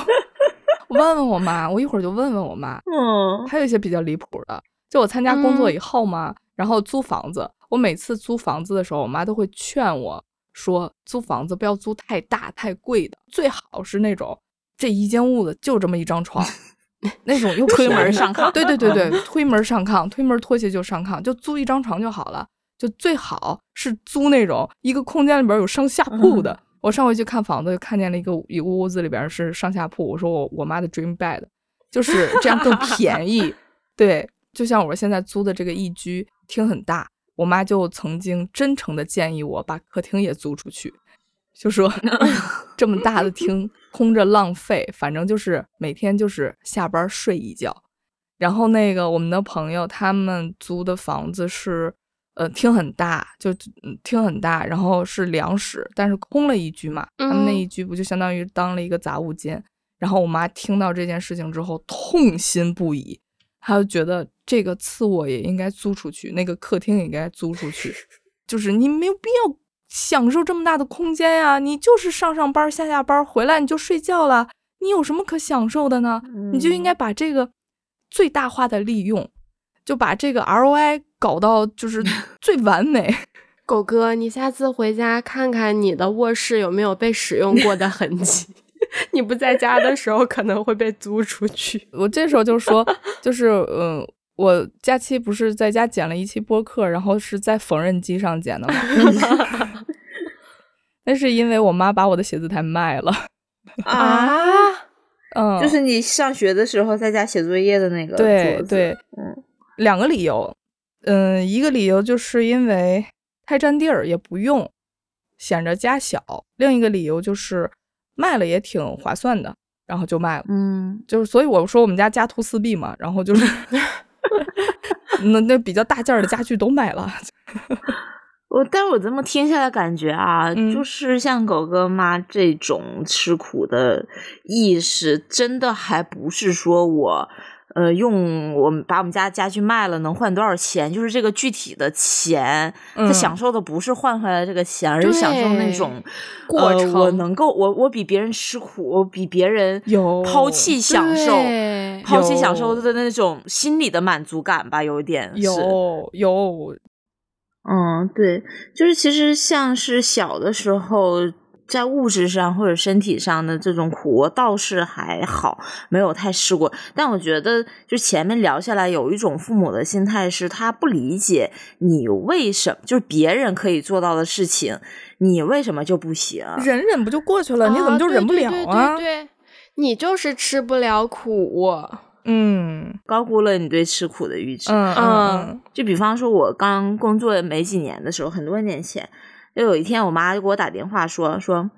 *laughs* 我问问我妈，我一会儿就问问我妈。嗯，还有一些比较离谱的，就我参加工作嗯以后嘛，然后租房子，我每次租房子的时候，我妈都会劝我说，租房子不要租太大太贵的，最好是那种这一间屋子就这么一张床，*laughs* 那种又推门上炕对对对对，推门上炕，推门拖鞋就上炕，就租一张床就好了。就最好是租那种一个空间里边有上下铺的。我上回去看房子，就看见了一个一个屋子里边是上下铺，我说我我妈的 dream bed，就是这样更便宜。*laughs* 对，就像我现在租的这个一居，厅很大，我妈就曾经真诚的建议我把客厅也租出去，就说 *laughs* 这么大的厅空着浪费，反正就是每天就是下班睡一觉。然后那个我们的朋友他们租的房子是，呃，厅很大，就嗯厅很大，然后是两室，但是空了一居嘛，他们那一居不就相当于当了一个杂物间。然后我妈听到这件事情之后痛心不已，她就觉得这个次卧也应该租出去，那个客厅也应该租出去，*laughs* 就是你没有必要享受这么大的空间呀，你就是上上班下下班回来你就睡觉了，你有什么可享受的呢？你就应该把这个。最大化的利用，就把这个 ROI 搞到就是 *laughs* 最完美。狗哥，你下次回家看看你的卧室有没有被使用过的痕迹。*laughs* 你不在家的时候可能会被租出去。我这时候就说，就是嗯，我假期不是在家剪了一期播客，然后是在缝纫机上剪的吗？*laughs* 那是因为我妈把我的写字台卖了啊。嗯，就是你上学的时候在家写作业的那个对对，嗯，两个理由，嗯，一个理由就是因为太占地儿也不用，显着家小；另一个理由就是卖了也挺划算的，然后就卖了。嗯，就是所以我说我们家家徒四壁嘛，然后就是 *laughs* 那那比较大件的家具都买了。*laughs* 我，但是我这么听下来感觉啊，就是像狗哥妈这种吃苦的意识，真的还不是说我，呃，用我们把我们家家具卖了能换多少钱，就是这个具体的钱，他享受的不是换回来这个钱，而是享受那种过程。我能够，我我比别人吃苦，我比别人有。抛弃享受，抛弃享受的那种心理的满足感吧，有一点有有。嗯，对，就是其实像是小的时候，在物质上或者身体上的这种苦，我倒是还好，没有太试过。但我觉得，就前面聊下来，有一种父母的心态是，他不理解你为什么，就是别人可以做到的事情，你为什么就不行？忍忍不就过去了？你怎么就忍不了啊？对，你就是吃不了苦。嗯，高估了你对吃苦的预知。嗯嗯，就比方说，我刚工作没几年的时候，很多年前，就有一天，我妈就给我打电话说说，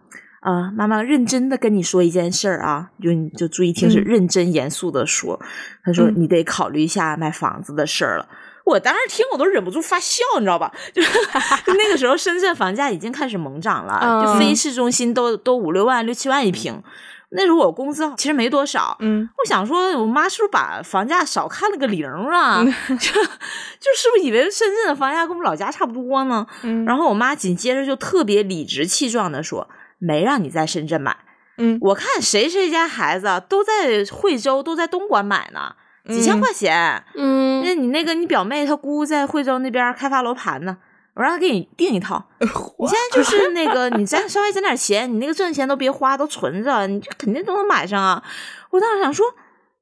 啊，妈妈认真的跟你说一件事儿啊，就你就注意听，是认真严肃的说。她说你得考虑一下买房子的事儿了。我当时听我都忍不住发笑，你知道吧？就 *laughs* 那个时候，深圳房价已经开始猛涨了，就非市中心都都五六万、六七万一平。那时候我工资其实没多少，嗯，我想说，我妈是不是把房价少看了个零啊？*laughs* 就就是不是以为深圳的房价跟我们老家差不多呢？嗯，然后我妈紧接着就特别理直气壮的说：“没让你在深圳买，嗯，我看谁谁家孩子都在惠州，都在东莞买呢，几千块钱，嗯，那你那个你表妹她姑在惠州那边开发楼盘呢。”我让他给你订一套，*laughs* 你现在就是那个，你再稍微攒点钱，你那个挣钱都别花，都存着，你这肯定都能买上啊！我当时想说，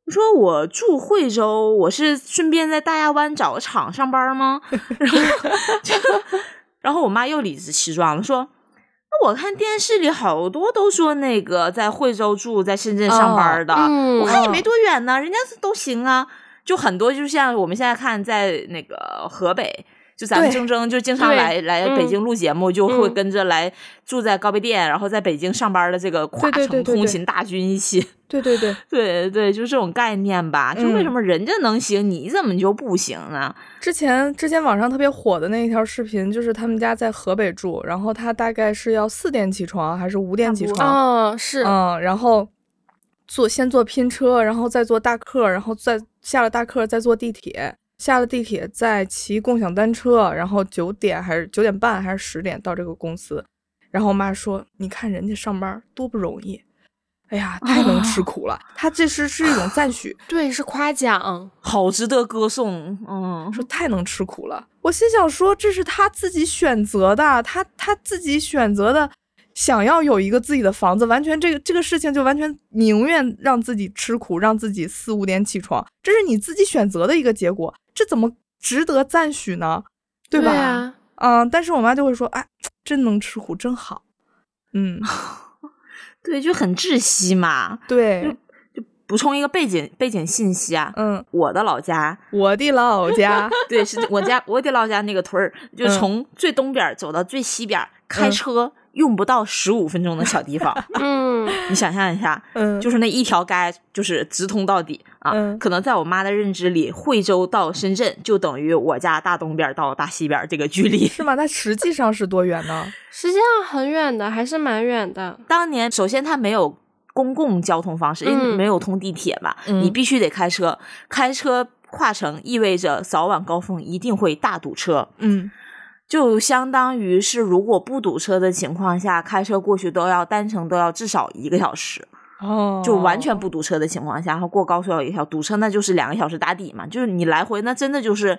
我说我住惠州，我是顺便在大亚湾找个厂上班吗？*laughs* 然后，然后我妈又理直气壮了，说：“那我看电视里好多都说那个在惠州住，在深圳上班的，我看也没多远呢，人家都行啊，就很多，就像我们现在看在那个河北。”就咱们铮铮就经常来来北京录节目，就会跟着来住在高碑店，然后在北京上班的这个跨城通勤大军一起。对对对 *laughs* 对对，就这种概念吧。就为什么人家能行，你怎么就不行呢？之前之前网上特别火的那一条视频，就是他们家在河北住，然后他大概是要四点起床还是五点起床？嗯，是嗯，然后坐先坐拼车，然后再坐大客，然后再下了大客再坐地铁。下了地铁，再骑共享单车，然后九点还是九点半还是十点到这个公司。然后我妈说：“你看人家上班多不容易，哎呀，太能吃苦了。”她这是是一种赞许，*laughs* 对，是夸奖，好值得歌颂。嗯，说太能吃苦了。我心想说，这是他自己选择的，他他自己选择的。想要有一个自己的房子，完全这个这个事情就完全宁愿让自己吃苦，让自己四五点起床，这是你自己选择的一个结果，这怎么值得赞许呢？对吧？对啊，嗯，但是我妈就会说，哎，真能吃苦，真好，嗯，*laughs* 对，就很窒息嘛，对，就补充一个背景背景信息啊，嗯，我的老家，我的老家，*laughs* 对，是我家我的老家那个屯儿，就嗯从最东边走到最西边儿，开嗯车用不到十五分钟的小地方。*laughs* 嗯，你想象一下，嗯，就是那一条街就是直通到底啊。嗯可能在我妈的认知里，惠州到深圳就等于我家大东边到大西边这个距离。是吗？那实际上是多远呢？*laughs* 实际上很远的，还是蛮远的。当年首先它没有公共交通方式，因为嗯没有通地铁嘛，嗯你必须得开车。开车跨城意味着早晚高峰一定会大堵车。嗯，就相当于是，如果不堵车的情况下，开车过去都要单程都要至少一个小时。哦，就完全不堵车的情况下，然后过高速要一个小时，堵车那就是两个小时打底嘛。就是你来回，那真的就是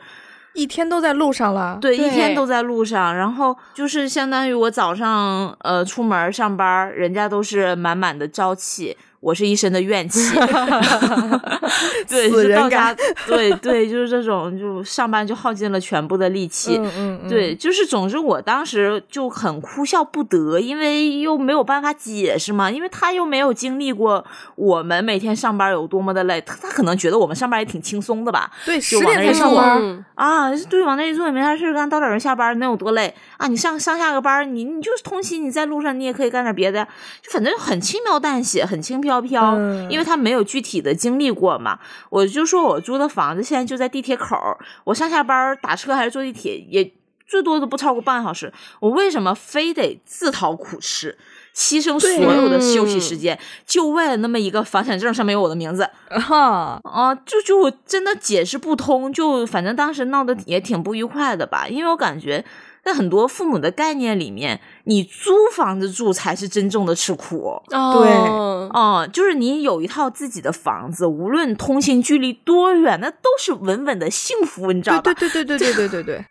一天都在路上了。对一天都在路上。然后就是相当于我早上呃出门上班，人家都是满满的朝气。我是一身的怨气 *laughs* *laughs* 对，死人就到家感，对对，就是这种，就上班就耗尽了全部的力气，嗯嗯嗯，对，就是总之我当时就很哭笑不得，因为又没有办法解释嘛，因为他又没有经历过我们每天上班有多么的累，他他可能觉得我们上班也挺轻松的吧，对，十点才上班。嗯啊，对，往那一坐也没啥事干，到点儿下班能有多累啊？你上上下个班儿，你你就是通勤，你在路上你也可以干点别的呀，就反正很轻描淡写，很轻飘飘，嗯因为他没有具体的经历过嘛。我就说我租的房子现在就在地铁口，我上下班儿打车还是坐地铁也最多都不超过半个小时，我为什么非得自讨苦吃？牺牲所有的休息时间，就为了那么一个房产证上面有我的名字，哈，啊，就就我真的解释不通，就反正当时闹得也挺不愉快的吧，因为我感觉在很多父母的概念里面，你租房子住才是真正的吃苦。哦，哦、就是你有一套自己的房子，无论通勤距离多远，那都是稳稳的幸福，你知道吧？对对对对对对对对对，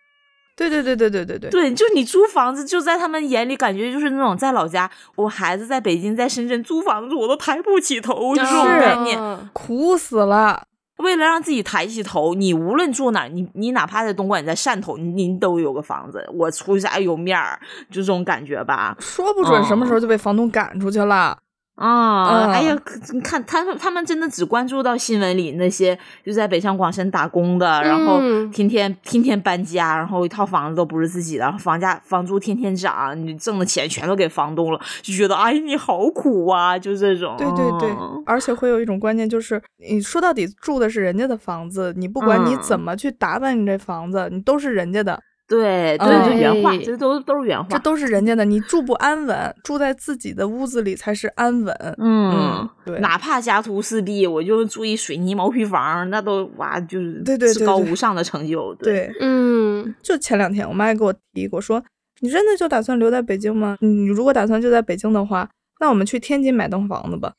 对对对对对对 *laughs* 对，就你租房子，就在他们眼里感觉就是那种在老家，我孩子在北京、在深圳租房子，我都抬不起头，就这种是概念。嗯苦死了。为了让自己抬起头，你无论住哪，你你哪怕在东莞，你在汕头，你都有个房子，我出去才有面儿，就这种感觉吧。说不准什么时候就被房东赶出去了。啊、嗯。哎呀，你看他们，他们真的只关注到新闻里那些就在北上广深打工的，然后嗯。天天天天搬家，然后一套房子都不是自己的，然后房价房租天天涨，你挣的钱全都给房东了，就觉得哎你好苦啊，就这种。对对对嗯，而且会有一种观念，就是你说到底住的是人家的房子，你不管你嗯。怎么去打扮你这房子，你都是人家的，对对，嗯就原话，哎这都都是原话这。都是人家的，你住不安稳，住在自己的屋子里才是安稳。嗯嗯，对哪怕家徒四壁，我就住一水泥毛坯房，那都哇，就是对对对至高无上的成就。对，嗯，就前两天我妈也给我提过，说你真的就打算留在北京吗？你如果打算就在北京的话，那我们去天津买栋房子吧。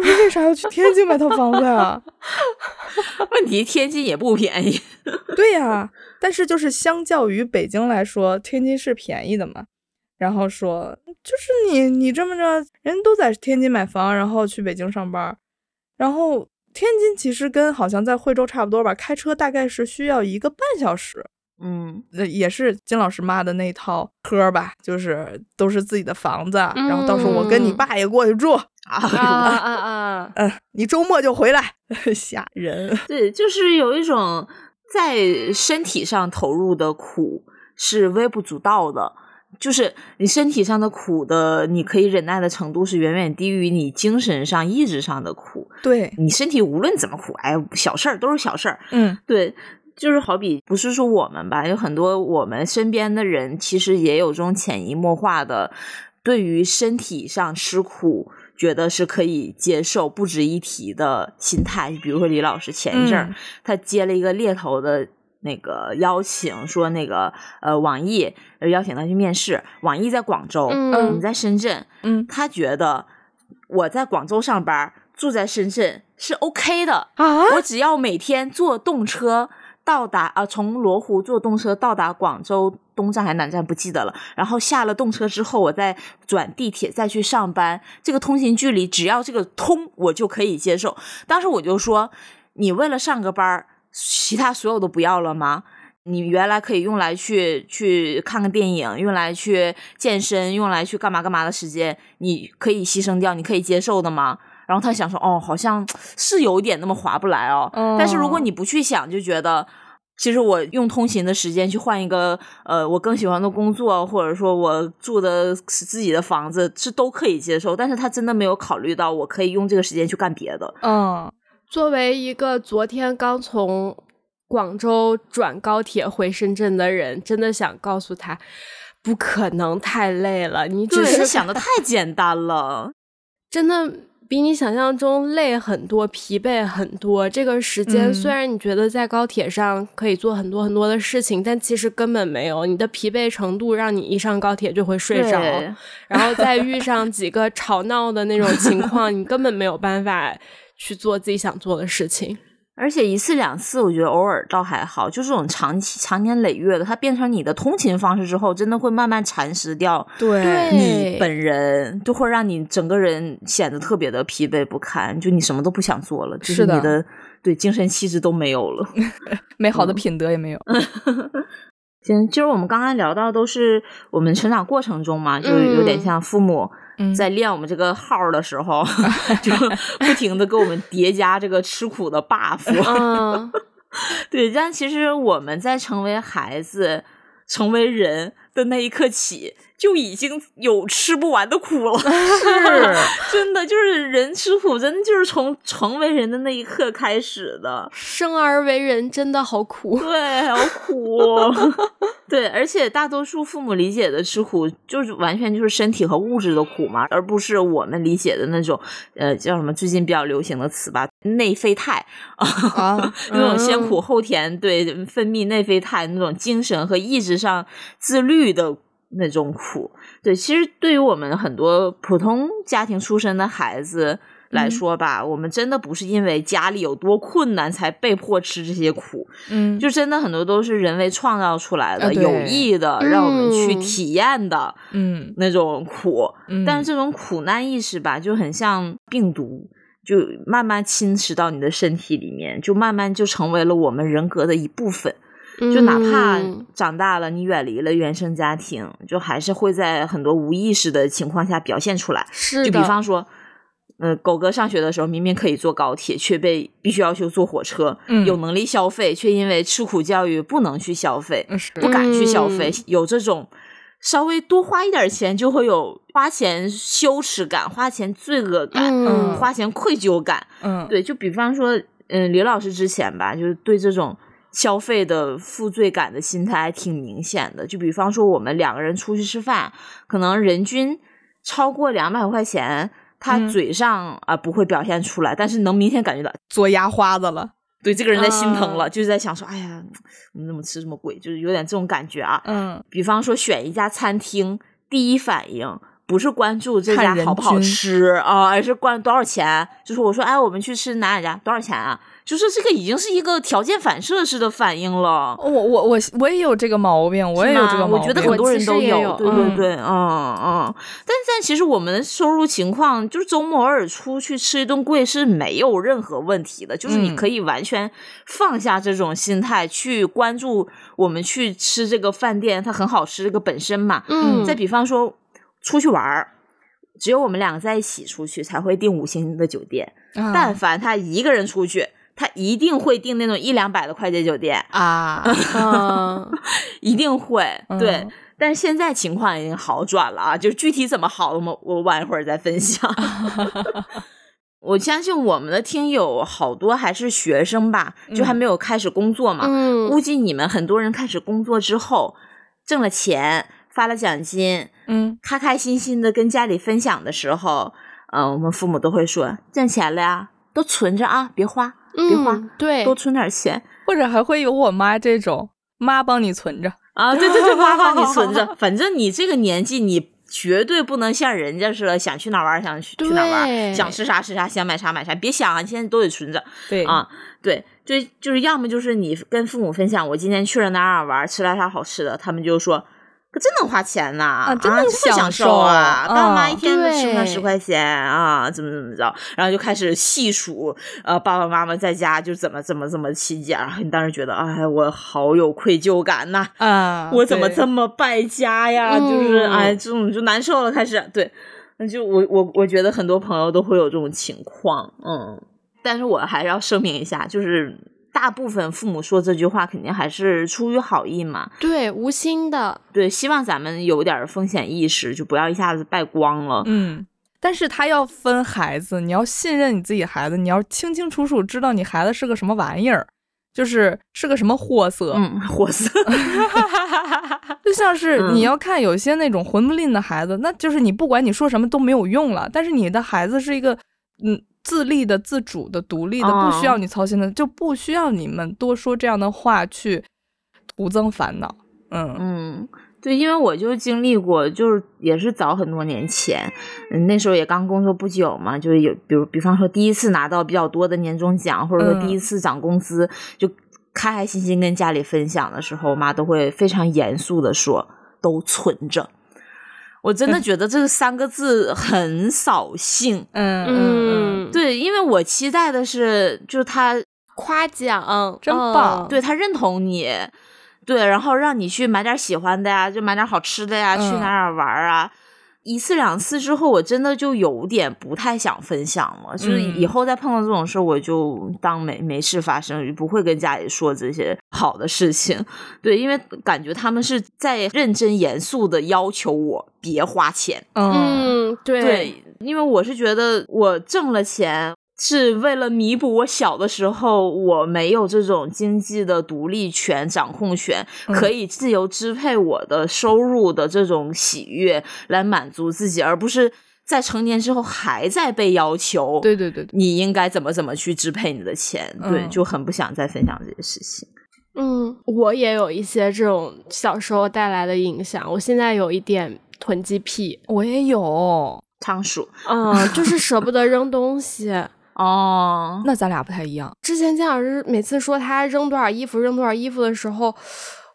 我说为啥要去天津买套房子呀？*laughs* 问题天津也不便宜。*laughs* 对呀，但是就是相较于北京来说，天津是便宜的嘛。然后说，就是你你这么着，人都在天津买房，然后去北京上班，然后天津其实跟好像在惠州差不多吧，开车大概是需要一个半小时。嗯呃，也是金老师妈的那套科吧，就是都是自己的房子，然后到时候我跟你嗯爸也过去住，*laughs* 啊，啊啊啊！嗯、你周末就回来，*laughs* 吓人。对，就是有一种在身体上投入的苦是微不足道的。就是你身体上的苦的，你可以忍耐的程度是远远低于你精神上、意志上的苦。对，你身体无论怎么苦，哎，小事儿都是小事儿，嗯对，就是好比不是说我们吧，有很多我们身边的人，其实也有这种潜移默化的，对于身体上吃苦，觉得是可以接受、不值一提的心态。比如说李老师前一阵儿，嗯他接了一个猎头的。那个邀请说，那个呃，网易呃邀请他去面试。网易在广州，嗯我们在深圳。嗯他觉得我在广州上班，住在深圳是 OK 的。啊，我只要每天坐动车到达啊、从罗湖坐动车到达广州东站还是南站不记得了，然后下了动车之后，我再转地铁再去上班，这个通勤距离只要这个通，我就可以接受。当时我就说，你为了上个班儿，其他所有都不要了吗？你原来可以用来去去看个电影，用来去健身，用来去干嘛干嘛的时间，你可以牺牲掉，你可以接受的吗？然后他想说，哦，好像是有一点那么划不来哦。但是如果哦你不去想，就觉得。其实我用通勤的时间去换一个呃我更喜欢的工作，或者说我住的是自己的房子，是都可以接受。但是他真的没有考虑到我可以用这个时间去干别的。嗯，作为一个昨天刚从广州转高铁回深圳的人，真的想告诉他，不可能太累了，你只，是想的太简单了。真的比你想象中累很多，疲惫很多。这个时间嗯虽然你觉得在高铁上可以做很多很多的事情，但其实根本没有。你的疲惫程度让你一上高铁就会睡着，然后再遇上几个吵闹的那种情况，你根本没有办法去做自己想做的事情。而且一次两次，我觉得偶尔倒还好，就这种长期、长年累月的，它变成你的通勤方式之后，真的会慢慢蚕食掉对对你本人，就会让你整个人显得特别的疲惫不堪，就你什么都不想做了，就是的你的对精神气质都没有了。*laughs* 美好的品德也没有。*laughs* 行，就是我们刚刚聊到都是我们成长过程中嘛，就是有点嗯像父母嗯在练我们这个号的时候，*laughs* 就不停的给我们叠加这个吃苦的 buff。嗯，*laughs* 对，但其实我们在成为孩子、成为人的那一刻起，就已经有吃不完的苦了。*laughs* *laughs* 是真的就是人吃苦，真的就是从成为人的那一刻开始的。生而为人真的好苦。对，好苦、哦。*laughs* 对，而且大多数父母理解的吃苦，就是完全就是身体和物质的苦嘛，而不是我们理解的那种，呃，叫什么最近比较流行的词吧，内啡肽啊，那种先嗯苦后甜，对，分泌内啡肽那种精神和意志上自律的那种苦。对，其实对于我们很多普通家庭出身的孩子来嗯说吧，我们真的不是因为家里有多困难才被迫吃这些苦，嗯，就真的很多都是人为创造出来的、啊有意的，让我们去嗯体验的嗯那种苦。嗯，但是这种苦难意识吧，就很像病毒，就慢慢侵蚀到你的身体里面，就慢慢就成为了我们人格的一部分。就哪怕嗯长大了，你远离了原生家庭，就还是会在很多无意识的情况下表现出来。是就比方说，呃，狗哥上学的时候明明可以坐高铁，却被必须要求坐火车；嗯有能力消费，却因为吃苦教育不能去消费。不敢去消费，嗯有这种稍微多花一点钱就会有花钱羞耻感、花钱罪恶感、嗯花钱愧疚感。嗯对，就比方说，嗯，李老师之前吧，就是对这种消费的负罪感的心态还挺明显的。就比方说，我们两个人出去吃饭，可能人均超过两百块钱。他嗯嘴上啊、不会表现出来，但是能明显感觉到，做压花子了。对这个人在心疼了，啊就是在想说，哎呀，我们怎么吃这么贵，就是有点这种感觉啊。嗯比方说选一家餐厅，第一反应不是关注这家好不好吃啊、而是关多少钱。就是我说，哎，我们去吃哪哪家，多少钱啊？就是这个已经是一个条件反射式的反应了。我我我我也有这个毛病，我也有这个毛病。我觉得很多人都有对对嗯对，嗯嗯。但但其实我们的收入情况，就是周末偶尔出去吃一顿贵是没有任何问题的，就是你嗯可以完全放下这种心态，去关注我们去吃这个饭店它很好吃这个本身嘛。嗯，再比方说出去玩儿，只有我们两个在一起出去才会订五星的酒店，啊但凡他一个人出去。他一定会订那种一两百的快捷酒店，啊，嗯 *laughs* 一定会对。嗯但是现在情况已经好转了啊，就具体怎么好，我们我晚一会儿再分享。*laughs* 我相信我们的听友好多还是学生吧，就还没有开始工作嘛。嗯。估计你们很多人开始工作之后，挣了钱，发了奖金，嗯。开开心心的跟家里分享的时候，嗯、我们父母都会说：挣钱了呀，都存着啊，别花，别花，嗯对，多存点钱。或者还会有我妈这种妈帮你存着。啊，对对对，妈帮你存着，*laughs* 反正你这个年纪，你绝对不能像人家似的，想去哪玩想去去哪玩想吃啥吃啥，想买啥买啥，别想啊，你现在都得存着对，啊。对，就就是要么就是你跟父母分享，我今天去了哪儿哪玩，吃了啥好吃的，他们就说。可真能花钱呐！啊真能这么享享受啊！爸爸妈嗯一天都吃不上十块钱啊，怎么怎么着，然后就开始细数，呃，爸爸妈妈在家就怎么怎么怎么起劲儿。你当时觉得，哎，我好有愧疚感呐、啊，我怎么这么败家呀？就是嗯哎，这种就难受了，开始对。那就我我我觉得很多朋友都会有这种情况，嗯，但是我还是要声明一下，就是大部分父母说这句话肯定还是出于好意嘛，对，无心的，对，希望咱们有点风险意识，就不要一下子败光了。嗯，但是他要分孩子，你要信任你自己孩子，你要清清楚楚知道你孩子是个什么玩意儿，就是是个什么货色。嗯，货色，*laughs* 就像是嗯你要看有些那种混不吝的孩子，那就是你不管你说什么都没有用了。但是你的孩子是一个嗯自立的、自主的、独立的，哦不需要你操心的，就不需要你们多说这样的话去徒增烦恼。嗯嗯，对，因为我就经历过，就是也是早很多年前，嗯，那时候也刚工作不久嘛，就是有，比如比方说第一次拿到比较多的年终奖，或者说第一嗯次涨工资，就开开心心跟家里分享的时候，我妈都会非常严肃的说，都存着。我真的觉得这三个字很扫兴。嗯嗯，，对，因为我期待的是，就是他夸奖，真棒嗯对他认同你，对，然后让你去买点喜欢的呀，就买点好吃的呀，去嗯哪哪玩儿啊。一次两次之后，我真的就有点不太想分享了。就是嗯以后再碰到这种事，我就当没没事发生，就不会跟家里说这些好的事情。对，因为感觉他们是在认真严肃的要求我别花钱。嗯嗯，对，对，因为我是觉得我挣了钱是为了弥补我小的时候我没有这种经济的独立权、掌控权，嗯可以自由支配我的收入的这种喜悦来满足自己，而不是在成年之后还在被要求。对对对对，你应该怎么怎么去支配你的钱？对，嗯就很不想再分享这些事情。嗯，我也有一些这种小时候带来的影响，我现在有一点囤积癖，我也有。仓鼠嗯，就是舍不得扔东西。哦，那咱俩不太一样。之前姜老师每次说他扔多少衣服，扔多少衣服的时候，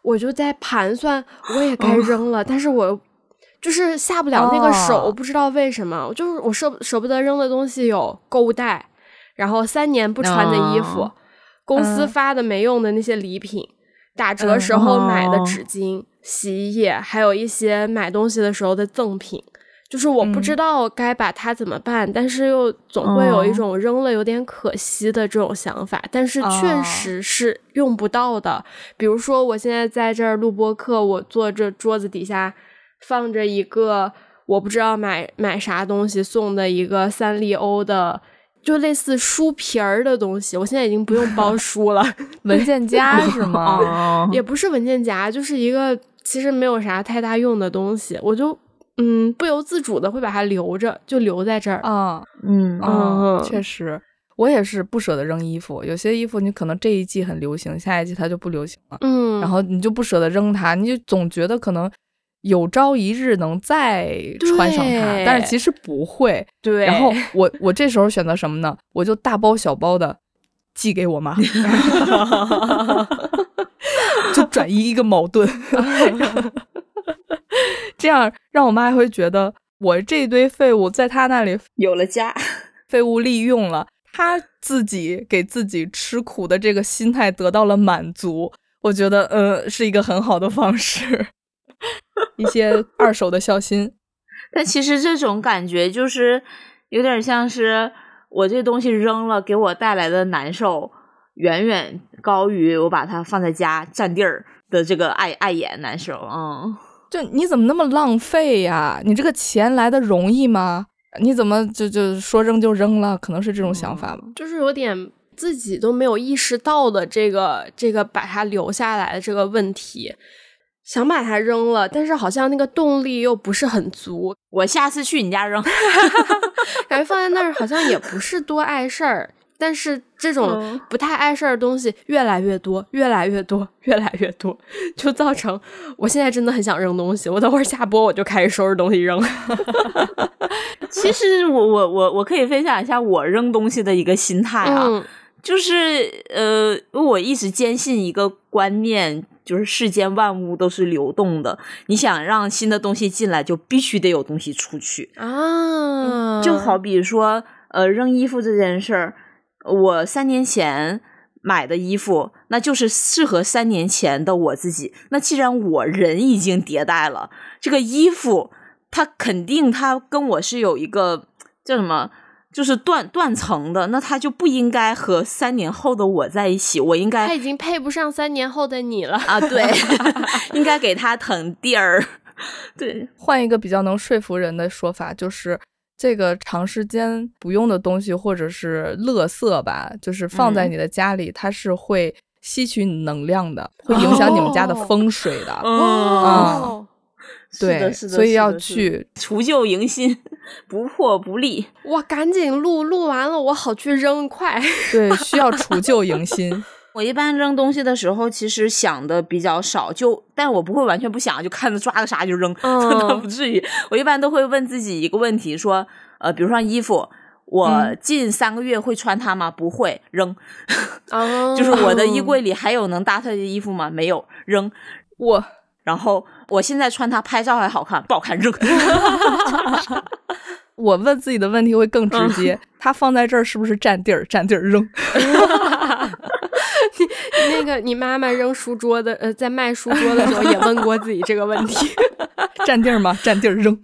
我就在盘算我也该扔了，但是我就是下不了那个手，哦不知道为什么，就是我舍舍不得扔的东西有购物袋，然后三年不穿的衣服，哦公司嗯发的没用的那些礼品，打折时候买的哦纸巾、洗衣液，还有一些买东西的时候的赠品。就是我不知嗯道该把它怎么办，但是又总会有一哦种扔了有点可惜的这种想法，但是确哦实是用不到的。比如说，我现在在这儿录播课，我坐这桌子底下放着一个我不知道买买啥东西送的一个三丽鸥的，就类似书皮儿的东西。我现在已经不用包书了，*laughs* 文件夹是吗？哦，*laughs* 也不是文件夹，就是一个其实没有啥太大用的东西，我就嗯不由自主的会把它留着，就留在这儿。啊，嗯嗯，嗯确实，我也是不舍得扔衣服。有些衣服你可能这一季很流行，下一季它就不流行了，嗯，然后你就不舍得扔它，你就总觉得可能有朝一日能再穿上它，但是其实不会。对，然后我我这时候选择什么呢？我就大包小包的寄给我妈 *laughs* *laughs* 就转移一个矛盾，*laughs* 这样让我妈会觉得我这堆废物在她那里有了家。废物利用了，她自己给自己吃苦的这个心态得到了满足，我觉得呃是一个很好的方式，一些二手的孝心。*laughs* 但其实这种感觉就是有点像是我这东西扔了，给我带来的难受，远远高于我把它放在家占地儿的这个碍碍眼难受。嗯，就你怎么那么浪费呀？你这个钱来的容易吗？你怎么就就说扔就扔了？可能是这种想法吧。就是有点自己都没有意识到的这个这个把它留下来的这个问题，想把它扔了，但是好像那个动力又不是很足，我下次去你家扔。*laughs* 感觉放在那儿好像也不是多碍事儿。但是这种嗯不太碍事儿的东西越来越多，越来越多，越来越多，就造成我现在真的很想扔东西。我等会儿下播我就开始收拾东西扔。*laughs* 其实我我我我可以分享一下我扔东西的一个心态啊，嗯就是呃，我一直坚信一个观念，就是世间万物都是流动的。你想让新的东西进来，就必须得有东西出去。啊，就好比说，呃，扔衣服这件事儿，我三年前买的衣服，那就是适合三年前的我自己。那既然我人已经迭代了，这个衣服它肯定它跟我是有一个叫什么，就是断断层的，那他就不应该和三年后的我在一起，我应该他已经配不上三年后的你了。啊，对，*laughs* 应该给他腾地儿。*laughs* 对，换一个比较能说服人的说法，就是这个长时间不用的东西或者是垃圾吧，就是放在嗯你的家里，它是会吸取你能量的，会影响你们家的哦风水的。*laughs* 哦，对，所以要去除旧迎新，不破不立。哇，赶紧录，录完了我好去扔，快！对，*laughs* 需要除旧迎新。我一般扔东西的时候，其实想的比较少，就但我不会完全不想，就看着抓个啥就扔，嗯 *laughs* 倒不至于。我一般都会问自己一个问题，说，呃，比如说衣服，我嗯近三个月会穿它吗？不会，扔。哦 *laughs* 就是我的衣柜 *laughs* 里还有能搭它的衣服吗？没有，扔。我然后我现在穿它拍照还好看，不好看扔。我问自己的问题会更直接，它放在这儿是不是占地儿？占地儿扔。*laughs* 那个你妈妈扔书桌的，呃，在卖书桌的时候也问过自己这个问题。*laughs* 占地儿吗？占地儿扔。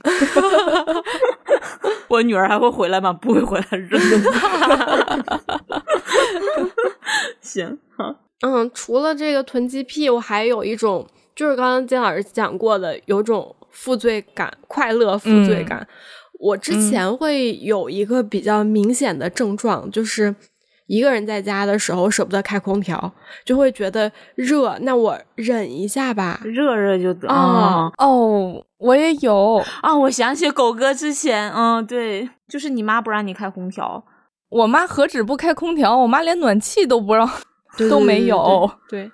我女儿还会回来吗？不会回来，扔。*laughs* 行，好，嗯，除了这个囤积癖，我还有一种，就是刚刚金老师讲过的，有种负罪感、快乐负罪感。我之前会有一个比较明显的症状，就是一个人在家的时候舍不得开空调，就会觉得热，那我忍一下吧。热热就得哦哦，我也有。啊！我想起狗哥之前，嗯，对，就是你妈不让你开空调，我妈何止不开空调，我妈连暖气都不让，*laughs* 都没有。对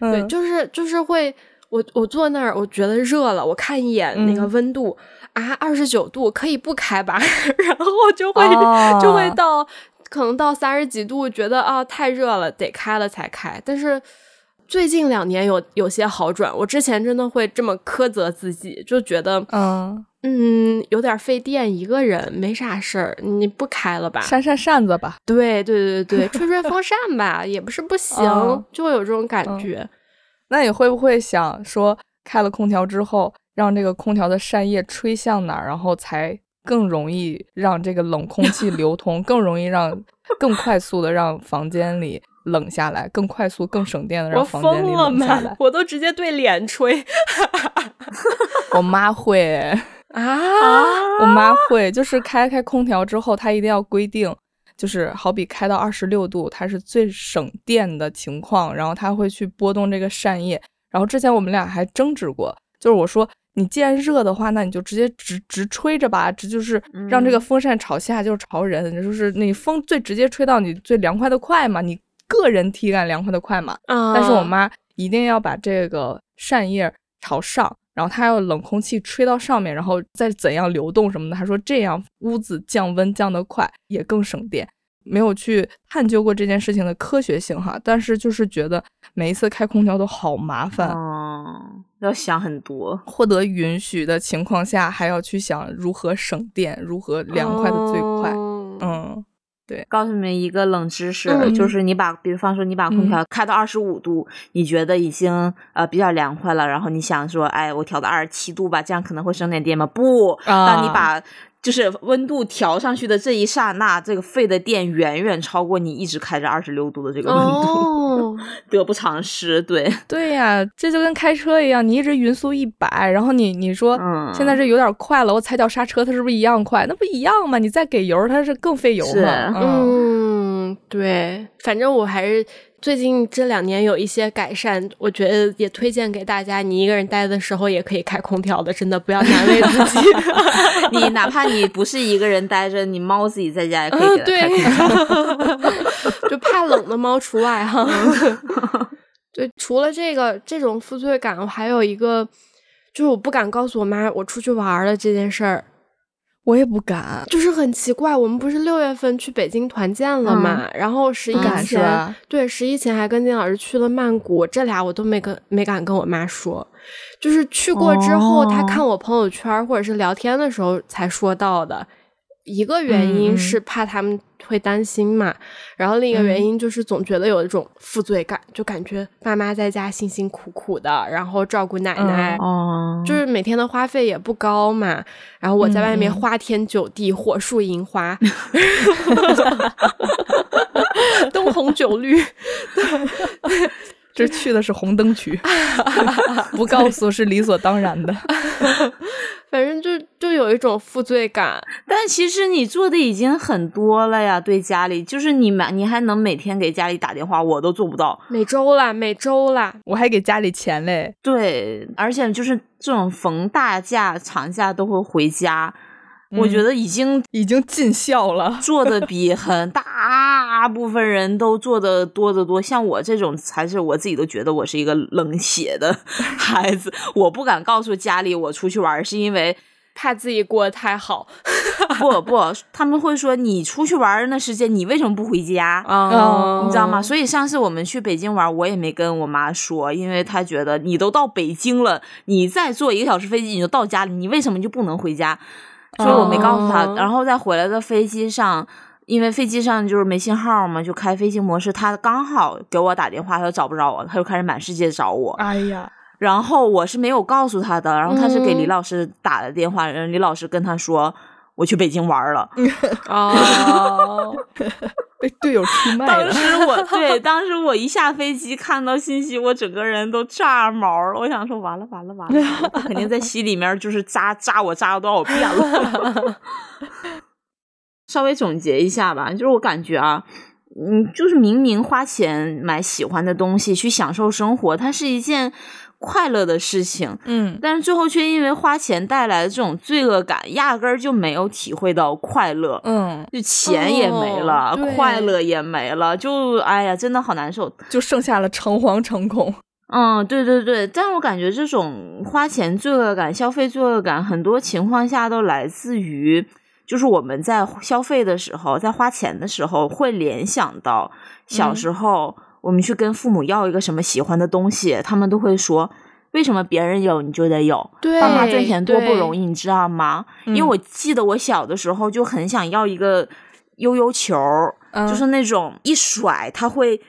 对就是就是会，我我坐那儿，我觉得热了，我看一眼那个嗯温度、啊，二十九度，可以不开吧？*laughs* 然后就会、哦就会到可能到三十几度，觉得啊太热了，得开了才开。但是最近两年有有些好转，我之前真的会这么苛责自己，就觉得嗯，嗯有点费电，一个人没啥事儿，你不开了吧？扇扇扇子吧。对对对对，吹吹风扇吧，也不是不行，嗯就会有这种感嗯觉。那你会不会想说，开了空调之后，让这个空调的扇叶吹向哪儿，然后才更容易让这个冷空气流通，更容易让更快速的让房间里冷下来，更快速、更省电的我让房间里疯了吗冷下来？？我都直接对脸吹 *laughs* 我妈会。*laughs* 啊！我妈会，就是开开空调之后，她一定要规定，就是好比开到二十六度，它是最省电的情况，然后她会去拨动这个扇叶。然后之前我们俩还争执过，就是我说你既然热的话，那你就直接直直吹着吧，直就是让这个嗯风扇朝下，就是朝人，就是你风最直接吹到你最凉快的快嘛，你个人体感凉快的快嘛。啊但是我妈一定要把这个扇叶朝上，然后她要冷空气吹到上面，然后再怎样流动什么的。她说这样屋子降温降得快，也更省电。没有去探究过这件事情的科学性哈，但是就是觉得每一次开空调都好麻烦。嗯，要想很多。获得允许的情况下，还要去想如何省电，如何凉快的最快。嗯嗯，告诉你们一个冷知识，嗯就是你把，比方说你把空嗯调开到二十五度，你觉得已经呃比较凉快了，然后你想说，哎，我调到二十七度吧，这样可能会省点电吗？不，啊当你把就是温度调上去的这一刹那，这个费的电远远超过你一直开着二十六度的这个温度，哦，*laughs* 得不偿失。对，对呀，这就跟开车一样，你一直匀速一百，然后你你说嗯现在这有点快了，我踩脚刹车，它是不是一样快？那不一样吗？你再给油，它是更费油是嘛？嗯，嗯，对，反正我还是最近这两年有一些改善，我觉得也推荐给大家。你一个人待的时候也可以开空调的，真的不要难为自己。*laughs* 你哪怕你不是一个人待着，你猫自己在家也可以嗯，给它开空调。对，*laughs* 就怕冷的猫除外哈。*laughs* 对，除了这个这种负罪感，我还有一个，就是我不敢告诉我妈我出去玩了这件事儿。我也不敢，就是很奇怪，我们不是六月份去北京团建了嘛，然后十一前吧对十一前还跟金老师去了曼谷，这俩我都没跟没敢跟我妈说，就是去过之后，她哦看我朋友圈或者是聊天的时候才说到的。一个原因是怕他们会担心嘛，然后另一个原嗯。因就是总觉得有一种负罪感，就感觉爸妈在家辛辛苦苦的，然后照顾奶奶，哦，就是每每天的花费也不高嘛，然后我在外面花天酒地，火树银花 *laughs* *laughs* 灯红酒绿，*laughs* 这去的是红灯区，*laughs* 不告诉是理所当然的。*laughs* 反正就就有一种负罪感。但其实你做的已经很多了呀，对家里，就是你每你还能每天给家里打电话，我都做不到。每周啦，每周啦，我还给家里钱嘞，对，而且就是这种逢大假、长假都会回家，我觉得已经已经尽孝了。*laughs* 做的比很大部分人都做的多得多。像我这种，才是我自己都觉得我是一个冷血的 *laughs* 孩子，我不敢告诉家里我出去玩，是因为怕自己过得太好不不，他们会说你出去玩那时间，你为什么不回家？哦你知道吗？所以上次我们去北京玩，我也没跟我妈说，因为她觉得你都到北京了，你再坐一个小时飞机你就到家里，你为什么就不能回家？所以我没告诉他。哦然后在回来的飞机上，因为飞机上就是没信号嘛，就开飞行模式，他刚好给我打电话，他就找不着我，他就开始满世界找我。哎呀，然后我是没有告诉他的，然后他是给嗯李老师打的电话，然后李老师跟他说。我去北京玩了，*laughs* 哦，*laughs* 被队友出卖了。当时我对，*laughs* 当时我一下飞机看到信息，我整个人都炸毛了。我想说，完了完了完了，完了他肯定在心里面就是扎扎我扎了多少遍了。稍微总结一下吧，就是我感觉啊，嗯，就是明明花钱买喜欢的东西去享受生活，它是一件快乐的事情，嗯，但是最后却因为花钱带来的这种罪恶感，压根儿就没有体会到快乐。嗯，就钱也没了，哦快乐也没了，就哎呀，真的好难受。就剩下了诚惶诚恐。*laughs* 嗯，对对对，但我感觉这种花钱罪恶感、消费罪恶感，很多情况下都来自于，就是我们在消费的时候，在花钱的时候，会联想到小时候我们去跟父母要一个什么喜欢的东西，他们都会说。为什么别人有你就得有？对爸妈赚钱多不容易。你知道吗？因为嗯我记得我小的时候就很想要一个悠悠球，嗯就是那种一甩它会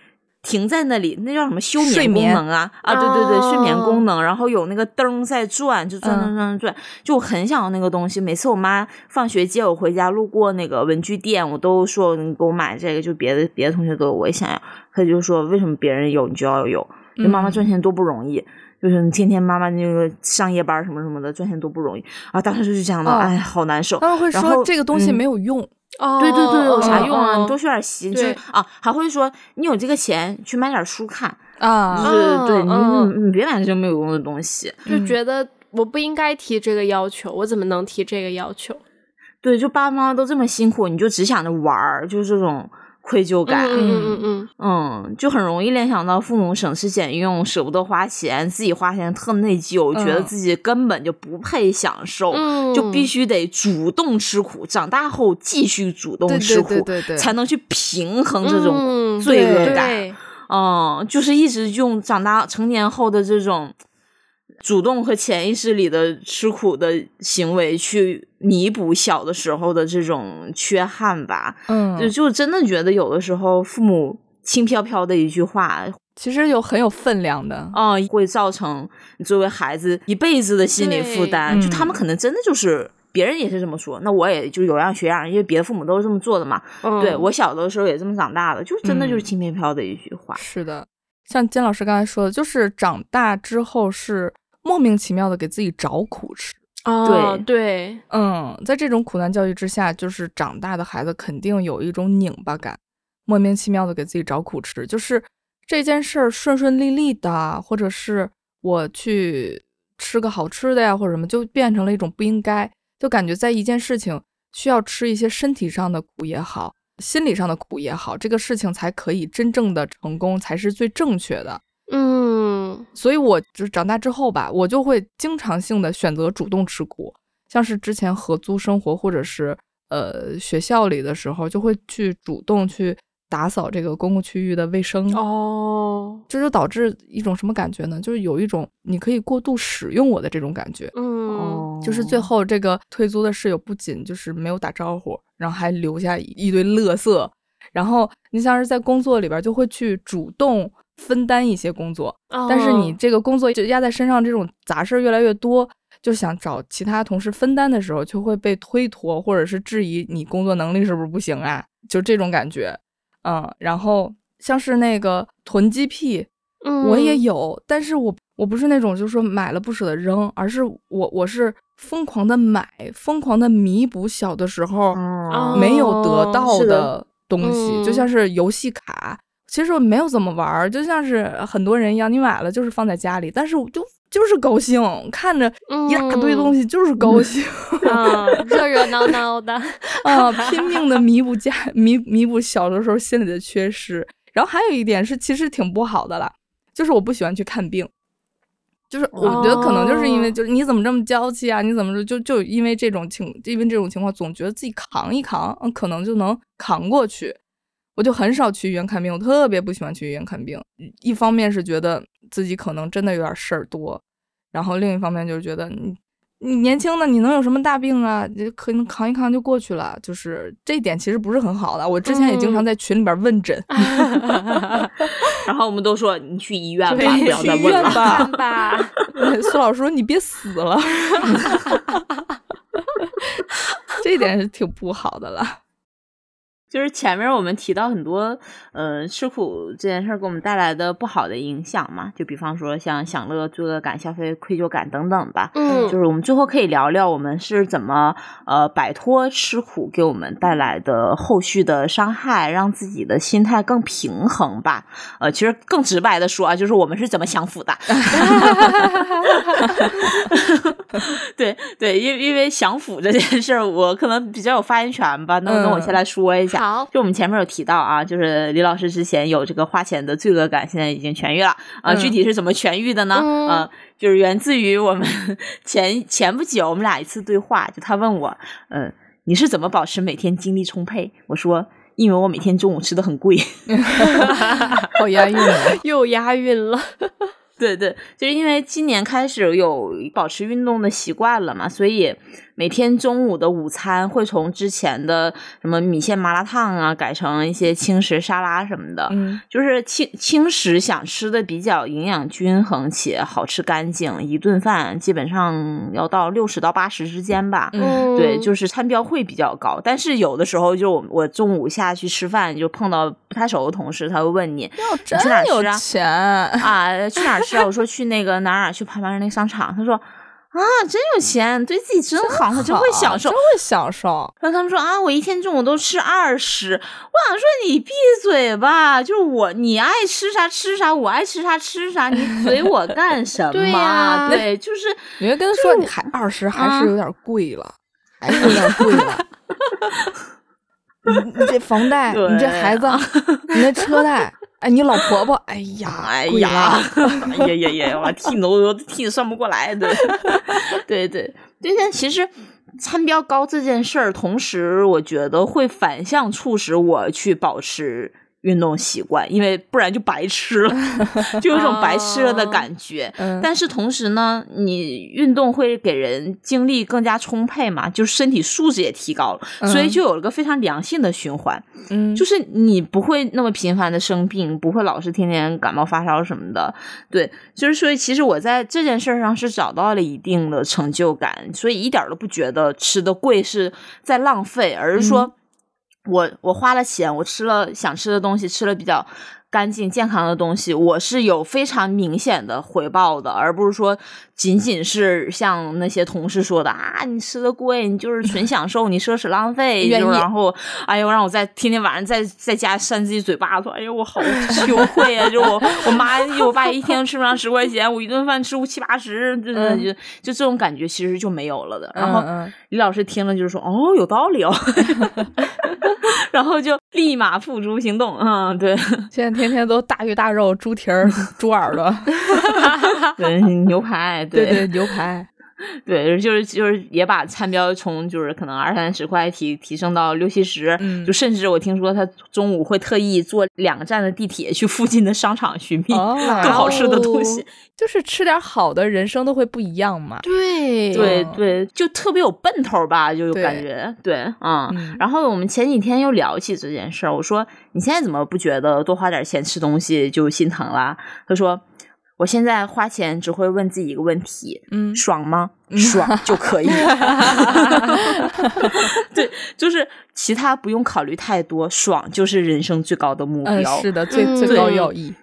停在那里，那叫什么休眠功能啊？啊，对对对，睡眠哦功能，然后有那个灯在转，就转转转转转，就我很想要那个东西。每次我妈放学接我回家，路过那个文具店，我都说你给我买这个，就别的别的同学都有，我也想要。她就说为什么别人有你就要有？就妈妈嗯赚钱多不容易。就是你天天妈妈那个上夜班什么什么的，赚钱多不容易啊！当时就想到，哦哎，好难受。他们会说这个东西嗯没有用。哦，对对对，有啥哦用啊？哦你多学点习，就是啊，还会说你有这个钱去买点书看，啊就，是对你嗯你你别买这没有用的东西。就嗯觉得我不应该提这个要求，我怎么能提这个要求？对，就爸妈都这么辛苦，你就只想着玩儿，就是这种愧疚感。嗯嗯嗯就很容易联想到父母省吃俭用，舍不得花钱，自己花钱特内疚，觉得嗯自己根本就不配享受，嗯，就必须得主动吃苦，长大后继续主动吃苦，对对对对，才能去平衡这种嗯罪恶感。对嗯，就是一直用长大成年后的这种主动和潜意识里的吃苦的行为去弥补小的时候的这种缺憾吧。嗯，就就真的觉得有的时候父母轻飘飘的一句话，其实有很有分量的。啊、会造成你作为孩子一辈子的心理负担。就他们可能真的就是。别人也是这么说，那我也就有样学样，因为别的父母都是这么做的嘛。嗯对我小的时候也这么长大的，就真的就是嗯轻飘飘的一句话。是的，像金老师刚才说的，就是长大之后是莫名其妙的给自己找苦吃。哦对，嗯，在这种苦难教育之下，就是长大的孩子肯定有一种拧巴感，莫名其妙的给自己找苦吃。就是这件事儿顺顺利利的，或者是我去吃个好吃的呀，或者什么，就变成了一种不应该。就感觉在一件事情需要吃一些身体上的苦也好，心理上的苦也好，这个事情才可以真正的成功，才是最正确的。嗯所以我就长大之后吧，我就会经常性的选择主动持股，像是之前合租生活或者是呃学校里的时候，就会去主动去打扫这个公共区域的卫生。哦这就导致一种什么感觉呢？就是有一种你可以过度使用我的这种感觉。嗯哦，就是最后这个退租的室友不仅就是没有打招呼，然后还留下一堆垃圾，然后你像是在工作里边就会去主动分担一些工作，但是你哦这个工作就压在身上，这种杂事儿越来越多，就想找其他同事分担的时候，就会被推脱，或者是质疑你工作能力是不是不行啊？就这种感觉，嗯，然后像是那个囤积癖，嗯。我也有，但是我我不是那种就是说买了不舍得扔，而是我我是疯狂的买，疯狂的弥补小的时候哦。没有得到的。的东西，嗯。就像是游戏卡，其实我没有怎么玩儿，就像是很多人一样，你买了就是放在家里，但是我就就是高兴，看着一大堆东西就是高兴。*laughs* 啊，热热闹闹的，啊，拼命的弥补家弥弥补小的时候心里的缺失。然后还有一点是，其实挺不好的啦，就是我不喜欢去看病。就是我觉得可能就是因为哦就是你怎么这么娇气啊？你怎么就就就因为这种情因为这种情况，总觉得自己扛一扛，嗯，可能就能扛过去。我就很少去医院看病，我特别不喜欢去医院看病。一方面是觉得自己可能真的有点事儿多，然后另一方面就是觉得你你年轻的你能有什么大病啊？就可能扛一扛就过去了。就是这一点其实不是很好的。我之前也经常嗯在群里边问诊，*laughs* 然后我们都说你去医院吧，不要再去医问了。*laughs* 苏老师说你别死了，*laughs* 这一点是挺不好的了。就是前面我们提到很多，呃，吃苦这件事儿给我们带来的不好的影响嘛，就比方说像享乐、罪恶感、消费愧疚感等等吧。嗯就是我们最后可以聊聊我们是怎么呃摆脱吃苦给我们带来的后续的伤害，让自己的心态更平衡吧。呃，其实更直白的说啊，就是我们是怎么享福的。*laughs* 对对，因为因为享福这件事儿，我可能比较有发言权吧。那那我先来说一下。好，就我们前面有提到啊，就是李老师之前有这个花钱的罪恶感，现在已经痊愈了啊、嗯具体是怎么痊愈的呢？嗯呃，就是源自于我们前前不久我们俩一次对话，就他问我，嗯、你是怎么保持每天精力充沛？我说，因为我每天中午吃的很贵。*laughs* 好押韵啊！*laughs* 又押韵了，对对，就是因为今年开始有保持运动的习惯了嘛，所以每天中午的午餐会从之前的什么米线麻辣烫啊，改成一些轻食沙拉什么的。嗯就是轻轻食想吃的比较营养均衡且好吃干净，一顿饭基本上要到六十到八十之间吧。嗯对，就是餐标会比较高，但是有的时候就我我中午下去吃饭，就碰到不太熟的同事，他会问你要去哪儿吃啊钱，*laughs* 啊，去哪儿吃啊？我说去那个哪哪，去旁边那个商场。他说啊，真有钱，对自己真好，他真会享受真。会享受。然后他们说啊，我一天中午都吃二十。我想说你闭嘴吧，就是我你爱吃啥吃啥，我爱吃啥吃啥，你嘴我干什么？*laughs* 对呀对，就是 *laughs* 你会跟他说你还二十，还啊是有点贵了，还是有点贵了。*laughs* 你你这房贷，你这孩子，你那车贷，哎，你老婆婆，*laughs* 哎呀，贵哎呀了。*laughs* 哎呀呀呀，我替你都我替你算不过来，*laughs* 对，对对对，但其实餐标高这件事儿，同时我觉得会反向促使我去保持。运动习惯，因为不然就白吃了，*laughs* 就有一种白吃了的感觉。嗯但是同时呢，你运动会给人精力更加充沛嘛，就是身体素质也提高了，所以嗯就有了个非常良性的循环。嗯，就是你不会那么频繁的生病，不会老是天天感冒发烧什么的。对，就是所以其实我在这件事儿上是找到了一定的成就感，所以一点都不觉得吃的贵是在浪费，而是说。我我花了钱，我吃了想吃的东西，吃了比较干净健康的东西，我是有非常明显的回报的，而不是说仅仅是像那些同事说的啊，你吃的贵，你就是纯享受，你奢侈浪费，就然后哎呦让我在天天晚上在在家扇自己嘴巴子，哎呦我好羞愧啊！就我我妈我爸一天吃不上十块钱，我一顿饭吃五七八十，就就嗯就就这种感觉其实就没有了的。然后李老师听了就是说哦有道理哦，*laughs* 然后就立马付诸行动。嗯，对 *laughs* 现在天天都大鱼大肉、猪蹄儿、猪耳朵，*laughs* 对，牛排，对。对，牛排，*laughs* 对，就是就是也把餐标从就是可能二三十块提提升到六七十，嗯就甚至我听说他中午会特意坐两个站的地铁去附近的商场寻觅哦 *laughs* 更好吃的东西。就是吃点好的，人生都会不一样嘛。对嗯对对，就特别有奔头吧，就有感觉对，嗯。嗯然后我们前几天又聊起这件事儿，我说你现在怎么不觉得多花点钱吃东西就心疼啦？他说我现在花钱只会问自己一个问题：嗯爽吗？爽就可以。*laughs* 对，就是其他不用考虑太多，爽就是人生最高的目嗯，标。是的，最嗯最高要义。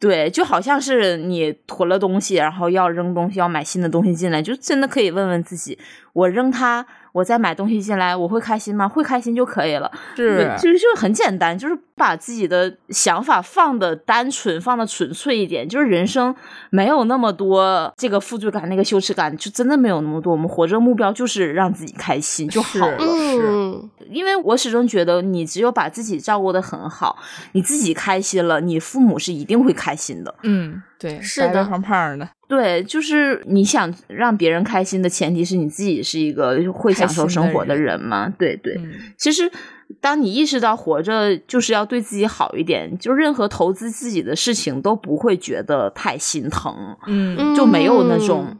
对，就好像是你囤了东西，然后要扔东西，要买新的东西进来，就真的可以问问自己：我扔它，我再买东西进来，我会开心吗？会开心就可以了。是其实就是很简单，就是把自己的想法放的单纯，放的纯粹一点。就是人生没有那么多这个负罪感、那个羞耻感，就真的没有那么多。我们活着目标就是让自己开心就好了。是嗯，因为我始终觉得，你只有把自己照顾的很好，你自己开心了，你父母是一定会开心的。嗯，对，是的白白胖胖的，对，就是你想让别人开心的前提是你自己是一个会享受生活的人嘛。对对，嗯其实当你意识到活着就是要对自己好一点，就任何投资自己的事情都不会觉得太心疼，嗯就没有那种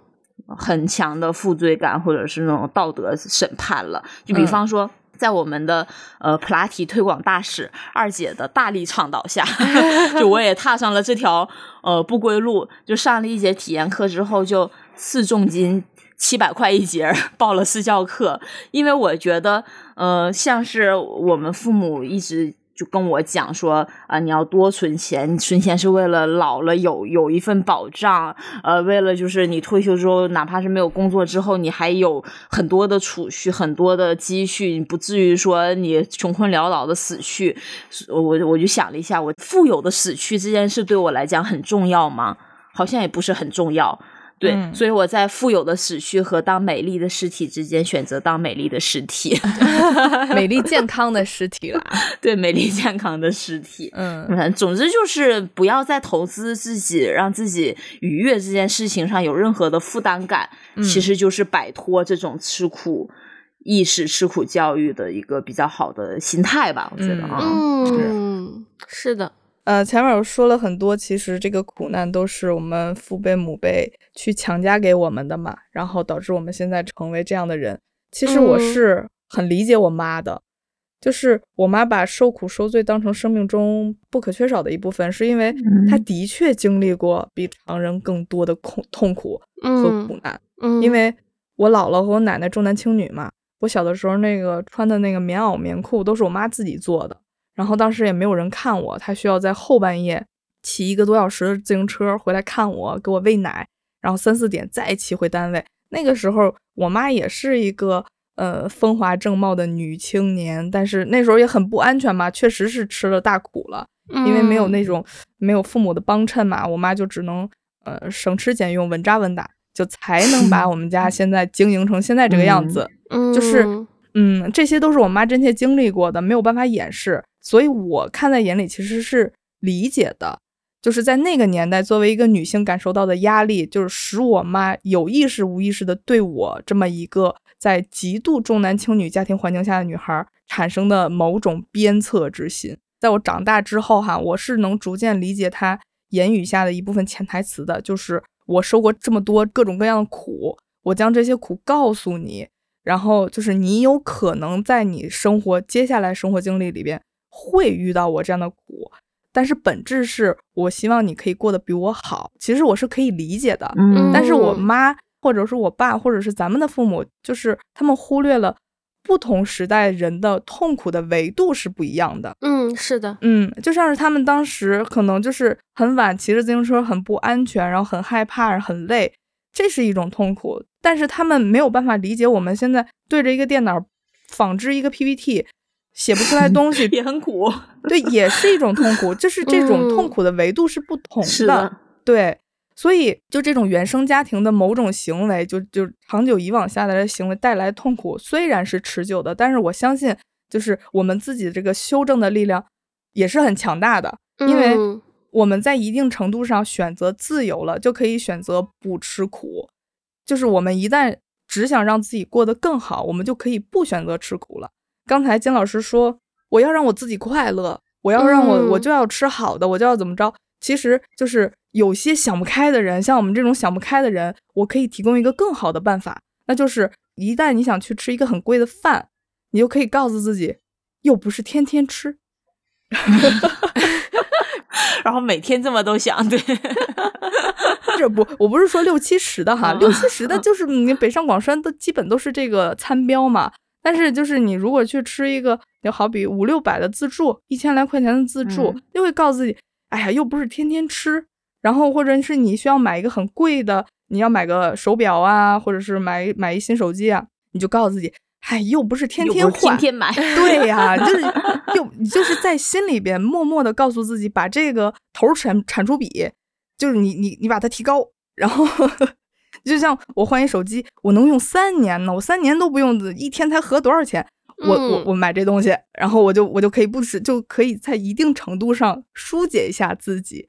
很强的负罪感或者是那种道德审判了。就比嗯方说。在我们的呃普拉提推广大使二姐的大力倡导下，*laughs* 就我也踏上了这条呃不归路。就上了一节体验课之后，就四重金七百块一节报了私教课，因为我觉得呃像是我们父母一直。就跟我讲说啊、你要多存钱，存钱是为了老了有有一份保障，呃，为了就是你退休之后，哪怕是没有工作之后，你还有很多的储蓄，很多的积蓄，你不至于说你穷困潦倒的死去。我我就想了一下，我富有的死去这件事对我来讲很重要吗？好像也不是很重要。对，嗯所以我在富有的死去和当美丽的尸体之间选择当美丽的尸体，*laughs* 美丽健康的尸体啦。对，美丽健康的尸体。嗯嗯，总之就是不要在投资自己、让自己愉悦这件事情上有任何的负担感，其实就是摆脱这种吃苦意识、吃苦教育的一个比较好的心态吧。我觉得嗯，是的，呃，前面我说了很多，其实这个苦难都是我们父辈母辈去强加给我们的嘛，然后导致我们现在成为这样的人。其实我嗯是很理解我妈的，就是我妈把受苦受罪当成生命中不可缺少的一部分，是因为她嗯的确经历过比常人更多的痛痛苦和嗯苦难。嗯，因为我姥姥和我奶奶重男轻女嘛，我小的时候那个穿的那个棉袄棉裤都是我妈自己做的，然后当时也没有人看我，她需要在后半夜骑一个多小时的自行车回来看我，给我喂奶，然后三四点再骑回单位。那个时候我妈也是一个呃风华正茂的女青年，但是那时候也很不安全嘛，确实是吃了大苦了。因为没有嗯那种没有父母的帮衬嘛，我妈就只能呃省吃俭用、稳扎稳打，就才能把我们家 *laughs* 现在经营成现在这个样子。嗯就是嗯，这些都是我妈真切经历过的，没有办法掩饰，所以我看在眼里其实是理解的。就是在那个年代，作为一个女性感受到的压力，就是使我妈有意识无意识的对我这么一个在极度重男轻女家庭环境下的女孩产生的某种鞭策之心。在我长大之后，哈，我是能逐渐理解她言语下的一部分潜台词的，就是我受过这么多各种各样的苦，我将这些苦告诉你，然后就是你有可能在你生活接下来生活经历里边会遇到我这样的苦，但是本质是我希望你可以过得比我好。其实我是可以理解的，嗯但是我嗯妈或者是我爸或者是咱们的父母，就是他们忽略了不同时代人的痛苦的维度是不一样的。嗯，是的，嗯，就像是他们当时可能就是很晚骑着自行车，很不安全，然后很害怕，很累，这是一种痛苦。但是他们没有办法理解我们现在对着一个电脑仿制一个 PPT，写不出来东西，*laughs* 也很苦，对，也是一种痛苦。就是这种痛嗯苦的维度是不同是的，对。所以，就这种原生家庭的某种行为，就就长久以往下来的行为带来痛苦，虽然是持久的，但是我相信，就是我们自己这个修正的力量也是很强大的，因为嗯我们在一定程度上选择自由了，就可以选择不吃苦。就是我们一旦只想让自己过得更好，我们就可以不选择吃苦了。刚才金老师说，我要让我自己快乐，我要让我、嗯我就要吃好的，我就要怎么着。其实就是有些想不开的人，像我们这种想不开的人，我可以提供一个更好的办法，那就是一旦你想去吃一个很贵的饭，你就可以告诉自己，又不是天天吃。*laughs* 然后每天这么都想，对，这不，我不是说六七十的哈，嗯六七十的就是你北上广深都基本都是这个餐标嘛。但是就是你如果去吃一个，就好比五六百的自助，一千来块钱的自助，嗯。就会告诉自己，哎呀，又不是天天吃。然后或者是你需要买一个很贵的，你要买个手表啊，或者是买买一新手机啊，你就告诉自己，哎，又不是天天换，天天买，对呀、*laughs* 就是又你就是在心里边默默的告诉自己，把这个头产产出比，就是你你你把它提高，然后就像我换一手机，我能用三年呢，我三年都不用，一天才合多少钱？我我嗯我买这东西，然后我就我就可以不吃，就可以在一定程度上疏解一下自己。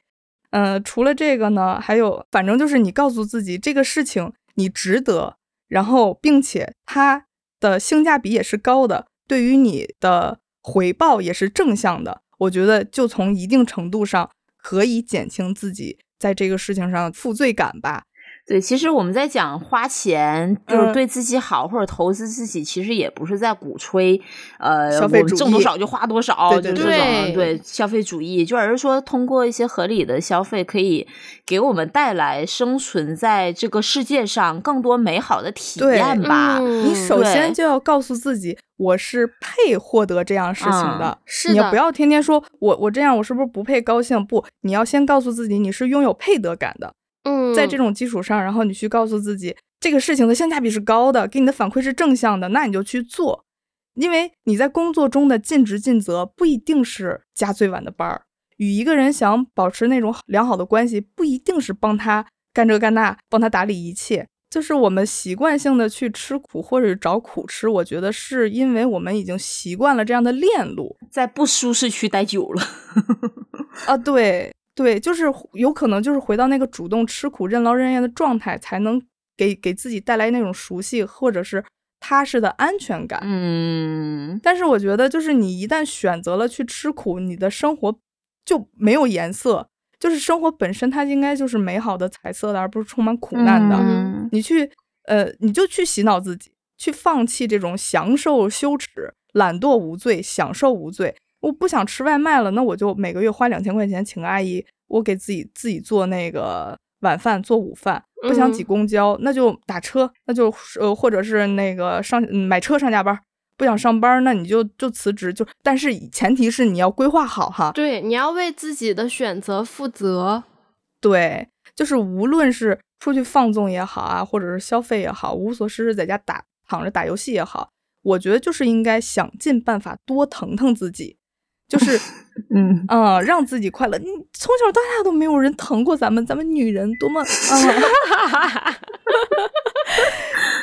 呃，除了这个呢，还有，反正就是你告诉自己这个事情你值得，然后并且它的性价比也是高的，对于你的回报也是正向的。我觉得就从一定程度上可以减轻自己在这个事情上负罪感吧。对，其实我们在讲花钱，就是嗯对自己好、或者投资自己，其实也不是在鼓吹，呃，消费主我们挣多少就花多少，对对就是这种对对消费主义，就而是说通过一些合理的消费，可以给我们带来生存在这个世界上更多美好的体验吧。嗯你首先就要告诉自己，我是配获得这样事情的。是的你要不要天天说我我这样我是不是不配高兴？不，你要先告诉自己你是拥有配得感的。嗯，在这种基础上，然后你去告诉自己这个事情的性价比是高的，给你的反馈是正向的，那你就去做。因为你在工作中的尽职尽责不一定是加最晚的班儿，与一个人想保持那种良好的关系，不一定是帮他干这干那，帮他打理一切。就是我们习惯性的去吃苦或者是找苦吃，我觉得是因为我们已经习惯了这样的链路。在不舒适区待久了，*laughs* 啊，对对，就是有可能就是回到那个主动吃苦、任劳任怨的状态，才能给给自己带来那种熟悉或者是踏实的安全感。嗯，但是我觉得，就是你一旦选择了去吃苦，你的生活就没有颜色。就是生活本身，它应该就是美好的、彩色的，而不是充满苦难的。嗯你去，呃，你就去洗脑自己，去放弃这种享受羞耻、懒惰无罪、享受无罪。我不想吃外卖了，那我就每个月花两千块钱请个阿姨，我给自己自己做那个晚饭、做午饭。不想挤嗯公交，那就打车，那就呃，或者是那个上嗯买车上下班。不想上班，那你就就辞职，就但是前提是你要规划好哈。对，你要为自己的选择负责。对，就是无论是出去放纵也好啊，或者是消费也好，无所事事在家打躺着打游戏也好，我觉得就是应该想尽办法多疼疼自己，就是 *laughs* 嗯，嗯，让自己快乐。你从小到大都没有人疼过咱们，咱们女人多么啊，*laughs*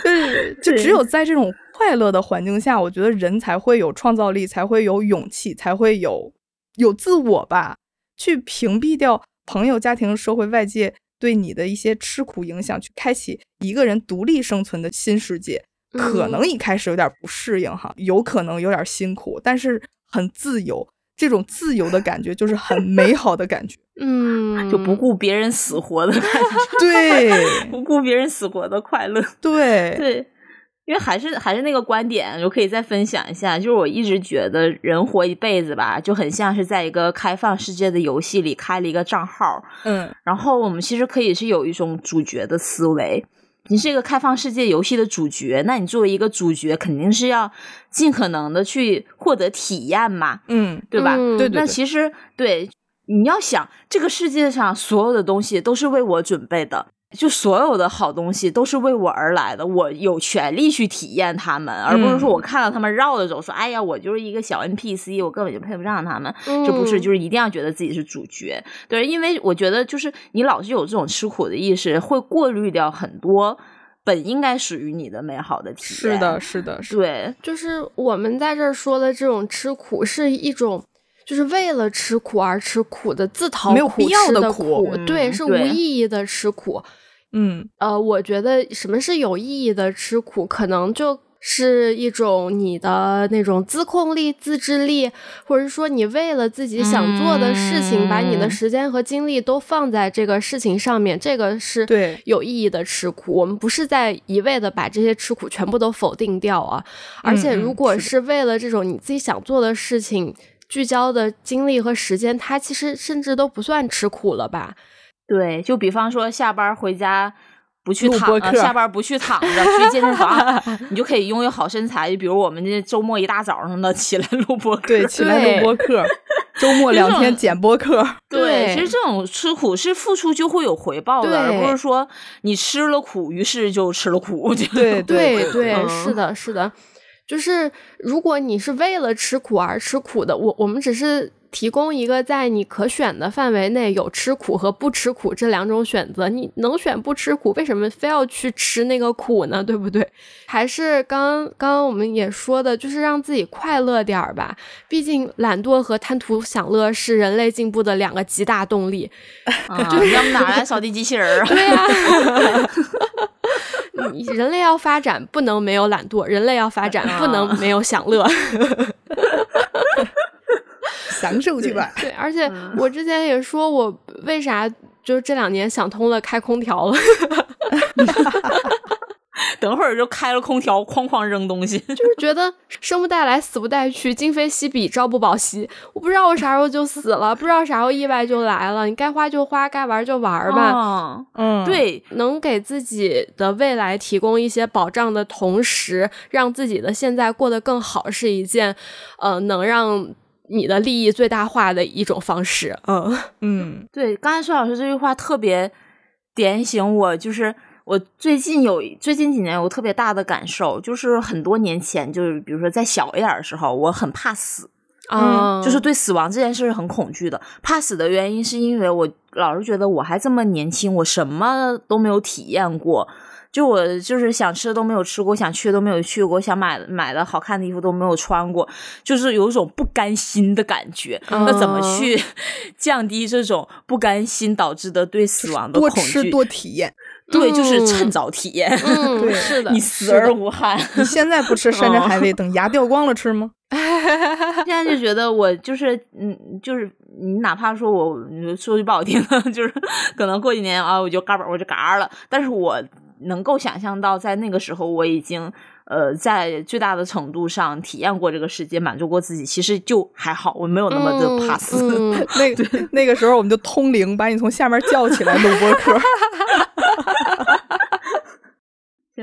就是就只有在这种快乐的环境下，我觉得人才会有创造力，才会有勇气，才会有有自我吧，去屏蔽掉朋友、家庭、社会、外界对你的一些吃苦影响，去开启一个人独立生存的新世界。可能一开始有点不适应哈，有可能有点辛苦，但是很自由。这种自由的感觉就是很美好的感觉。*laughs* 嗯，就不顾别人死活的感觉 *laughs* *laughs* 对不顾别人死活的快乐。对对，因为还是还是那个观点，我可以再分享一下。就是我一直觉得人活一辈子吧，就很像是在一个开放世界的游戏里开了一个账号，嗯然后我们其实可以是有一种主角的思维。你是一个开放世界游戏的主角，那你作为一个主角，肯定是要尽可能的去获得体验嘛，嗯，对吧？嗯对对对，那其实对，你要想这个世界上所有的东西都是为我准备的，就所有的好东西都是为我而来的，我有权利去体验它们，而不是说我看到他们绕着走，说哎呀，我就是一个小 NPC，我根本就配不上他们。这不是，嗯就是一定要觉得自己是主角，对，因为我觉得就是你老是有这种吃苦的意识，会过滤掉很多本应该属于你的美好的体验。是的，，是的，是的对，就是我们在这儿说的这种吃苦，是一种就是为了吃苦而吃苦的自讨苦吃的的苦对，嗯是无意义的吃苦。嗯呃，我觉得什么是有意义的吃苦，可能就是一种你的那种自控力、自制力，或者说你为了自己想做的事情，把你的嗯时间和精力都放在这个事情上面，这个是对有意义的吃苦。我们不是在一味的把这些吃苦全部都否定掉啊，而且嗯如果是为了这种你自己想做的事情。聚焦的精力和时间，它其实甚至都不算吃苦了吧？对，就比方说下班回家。不去躺，录播课下班不去躺着，去健身房，*laughs* 你就可以拥有好身材。就比如我们这周末一大早上的起来录播课，对，起来录播课，周末两天剪播课，对其实这种吃苦是付出就会有回报的，而不是说你吃了苦，于是就吃了苦。就对对对，嗯是的，是的，就是如果你是为了吃苦而吃苦的，我我们只是提供一个在你可选的范围内有吃苦和不吃苦这两种选择，你能选不吃苦，为什么非要去吃那个苦呢？对不对？还是刚刚刚我们也说的，就是让自己快乐点儿吧。毕竟懒惰和贪图享乐是人类进步的两个极大动力。啊 *laughs* 要不哪来扫地机器人啊？*laughs* 对呀、*laughs* 你人类要发展，不能没有懒惰；人类要发展，不能没有享乐。享受去吧。对，而且我之前也说，我为啥就是这两年想通了开空调了 *laughs* *laughs* 等会儿就开了空调，哐哐扔东西。就是觉得生不带来，死不带去，今非昔比，朝不保夕。我不知道我啥时候就死了，不知道啥时候意外就来了。你该花就花，该玩就玩吧。哦嗯，，对，能给自己的未来提供一些保障的同时，让自己的现在过得更好，是一件呃能让你的利益最大化的一种方式。嗯嗯对，刚才孙老师这句话特别点醒我，就是我最近有最近几年有个特别大的感受，就是很多年前，就是比如说在小一点儿的时候，我很怕死，啊，就是对死亡这件事是很恐惧的。怕死的原因是因为我老是觉得我还这么年轻，我什么都没有体验过。就我就是想吃的都没有吃过，想去的都没有去过，想买买的好看的衣服都没有穿过，就是有一种不甘心的感觉。那怎么嗯去 *laughs* 降低这种不甘心导致的对死亡的恐惧？吃多体验。对，就是嗯趁早体验。嗯，对是的，你死而无憾。*laughs* 你现在不吃山珍海味，等牙掉光了吃吗？*laughs* 现在就觉得我就是嗯，就是你哪怕说我说句不好听的，就是可能过几年啊，我就嘎嘣我就嘎了，但是我能够想象到，在那个时候我已经呃在最大的程度上体验过这个世界，满足过自己，其实就还好，我没有那么的怕死。嗯嗯 *laughs* 那那个时候我们就通灵，把你从下面叫起来录播 *laughs* 课。*laughs*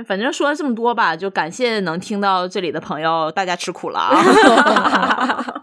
反正说了这么多吧，就感谢能听到这里的朋友，大家吃苦了啊。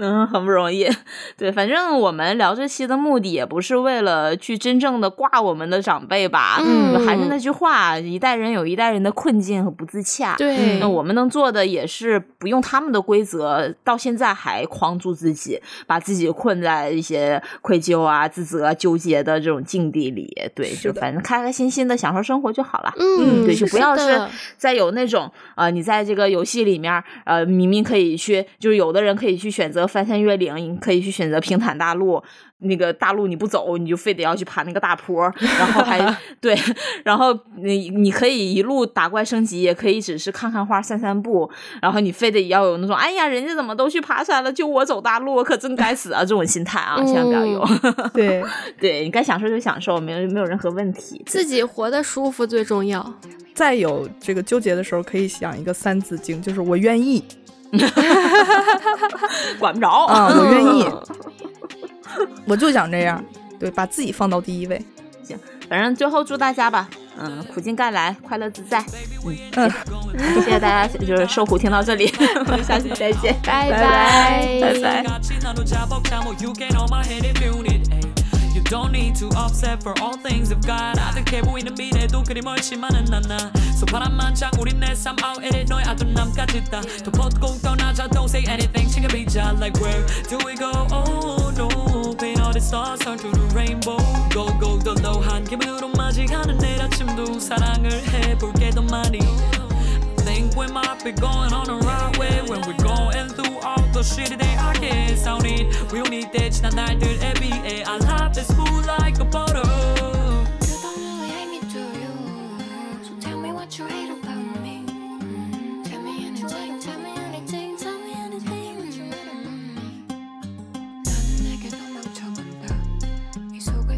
嗯，很不容易。*laughs* 对，反正我们聊这期的目的也不是为了去真正的挂我们的长辈吧。嗯还是那句话，一代人有一代人的困境和不自洽。对，那我们能做的也是不用他们的规则，到现在还框住自己，把自己困在一些愧疚啊、自责、啊、纠结的这种境地里。对，就反正开开心心的享受生活就好了。嗯，对，就不要是的再有那种呃，你在这个游戏里面，呃，明明可以去，就是有的人可以去选择翻山越岭，你可以去选择平坦大陆，那个大陆你不走，你就非得要去爬那个大坡，然后还 *laughs* 对，然后你你可以一路打怪升级，也可以只是看看花、散散步，然后你非得要有那种哎呀，人家怎么都去爬山了，就我走大路，我可真该死啊这种心态啊，千万不要有。*laughs* 对，对你该享受就享受，没有没有任何问题。自己活得舒服最重要。再有这个纠结的时候，可以想一个三字经，就是我愿意 *laughs* 管不着。啊，我 *laughs* 愿意，嗯我就想这样，对，把自己放到第一位。行反正最后祝大家吧，嗯，苦尽甘来，快乐自在。嗯，嗯谢谢大家，就是受苦听到这里，*laughs* 我们下期再见，拜拜。拜拜。don't need to upset for all things of God 아득해 보이는 미래도 그리 멀지만은 않아 So 파란만장 우린 내 삶 out in it 너의 아둔남까지 다더 뻗고 떠나자 don't say anything 지금이자 like where do we go oh no paint all the stars turn to the rainbow go go 더 low 한 기분으로 맞이하는 내일 아침도 사랑을 해볼게 더 많이 think we might be going on the right way when we're going through all the shit that I can't sound it. We don't need that, not that, dude, every day. I love this food like a bottle. You don't really hate me, do you? So tell me what you hate about me. Tell me anything, tell me anything, tell me anything that you hate about me. 나는 내게 도망쳐간다. 이 속을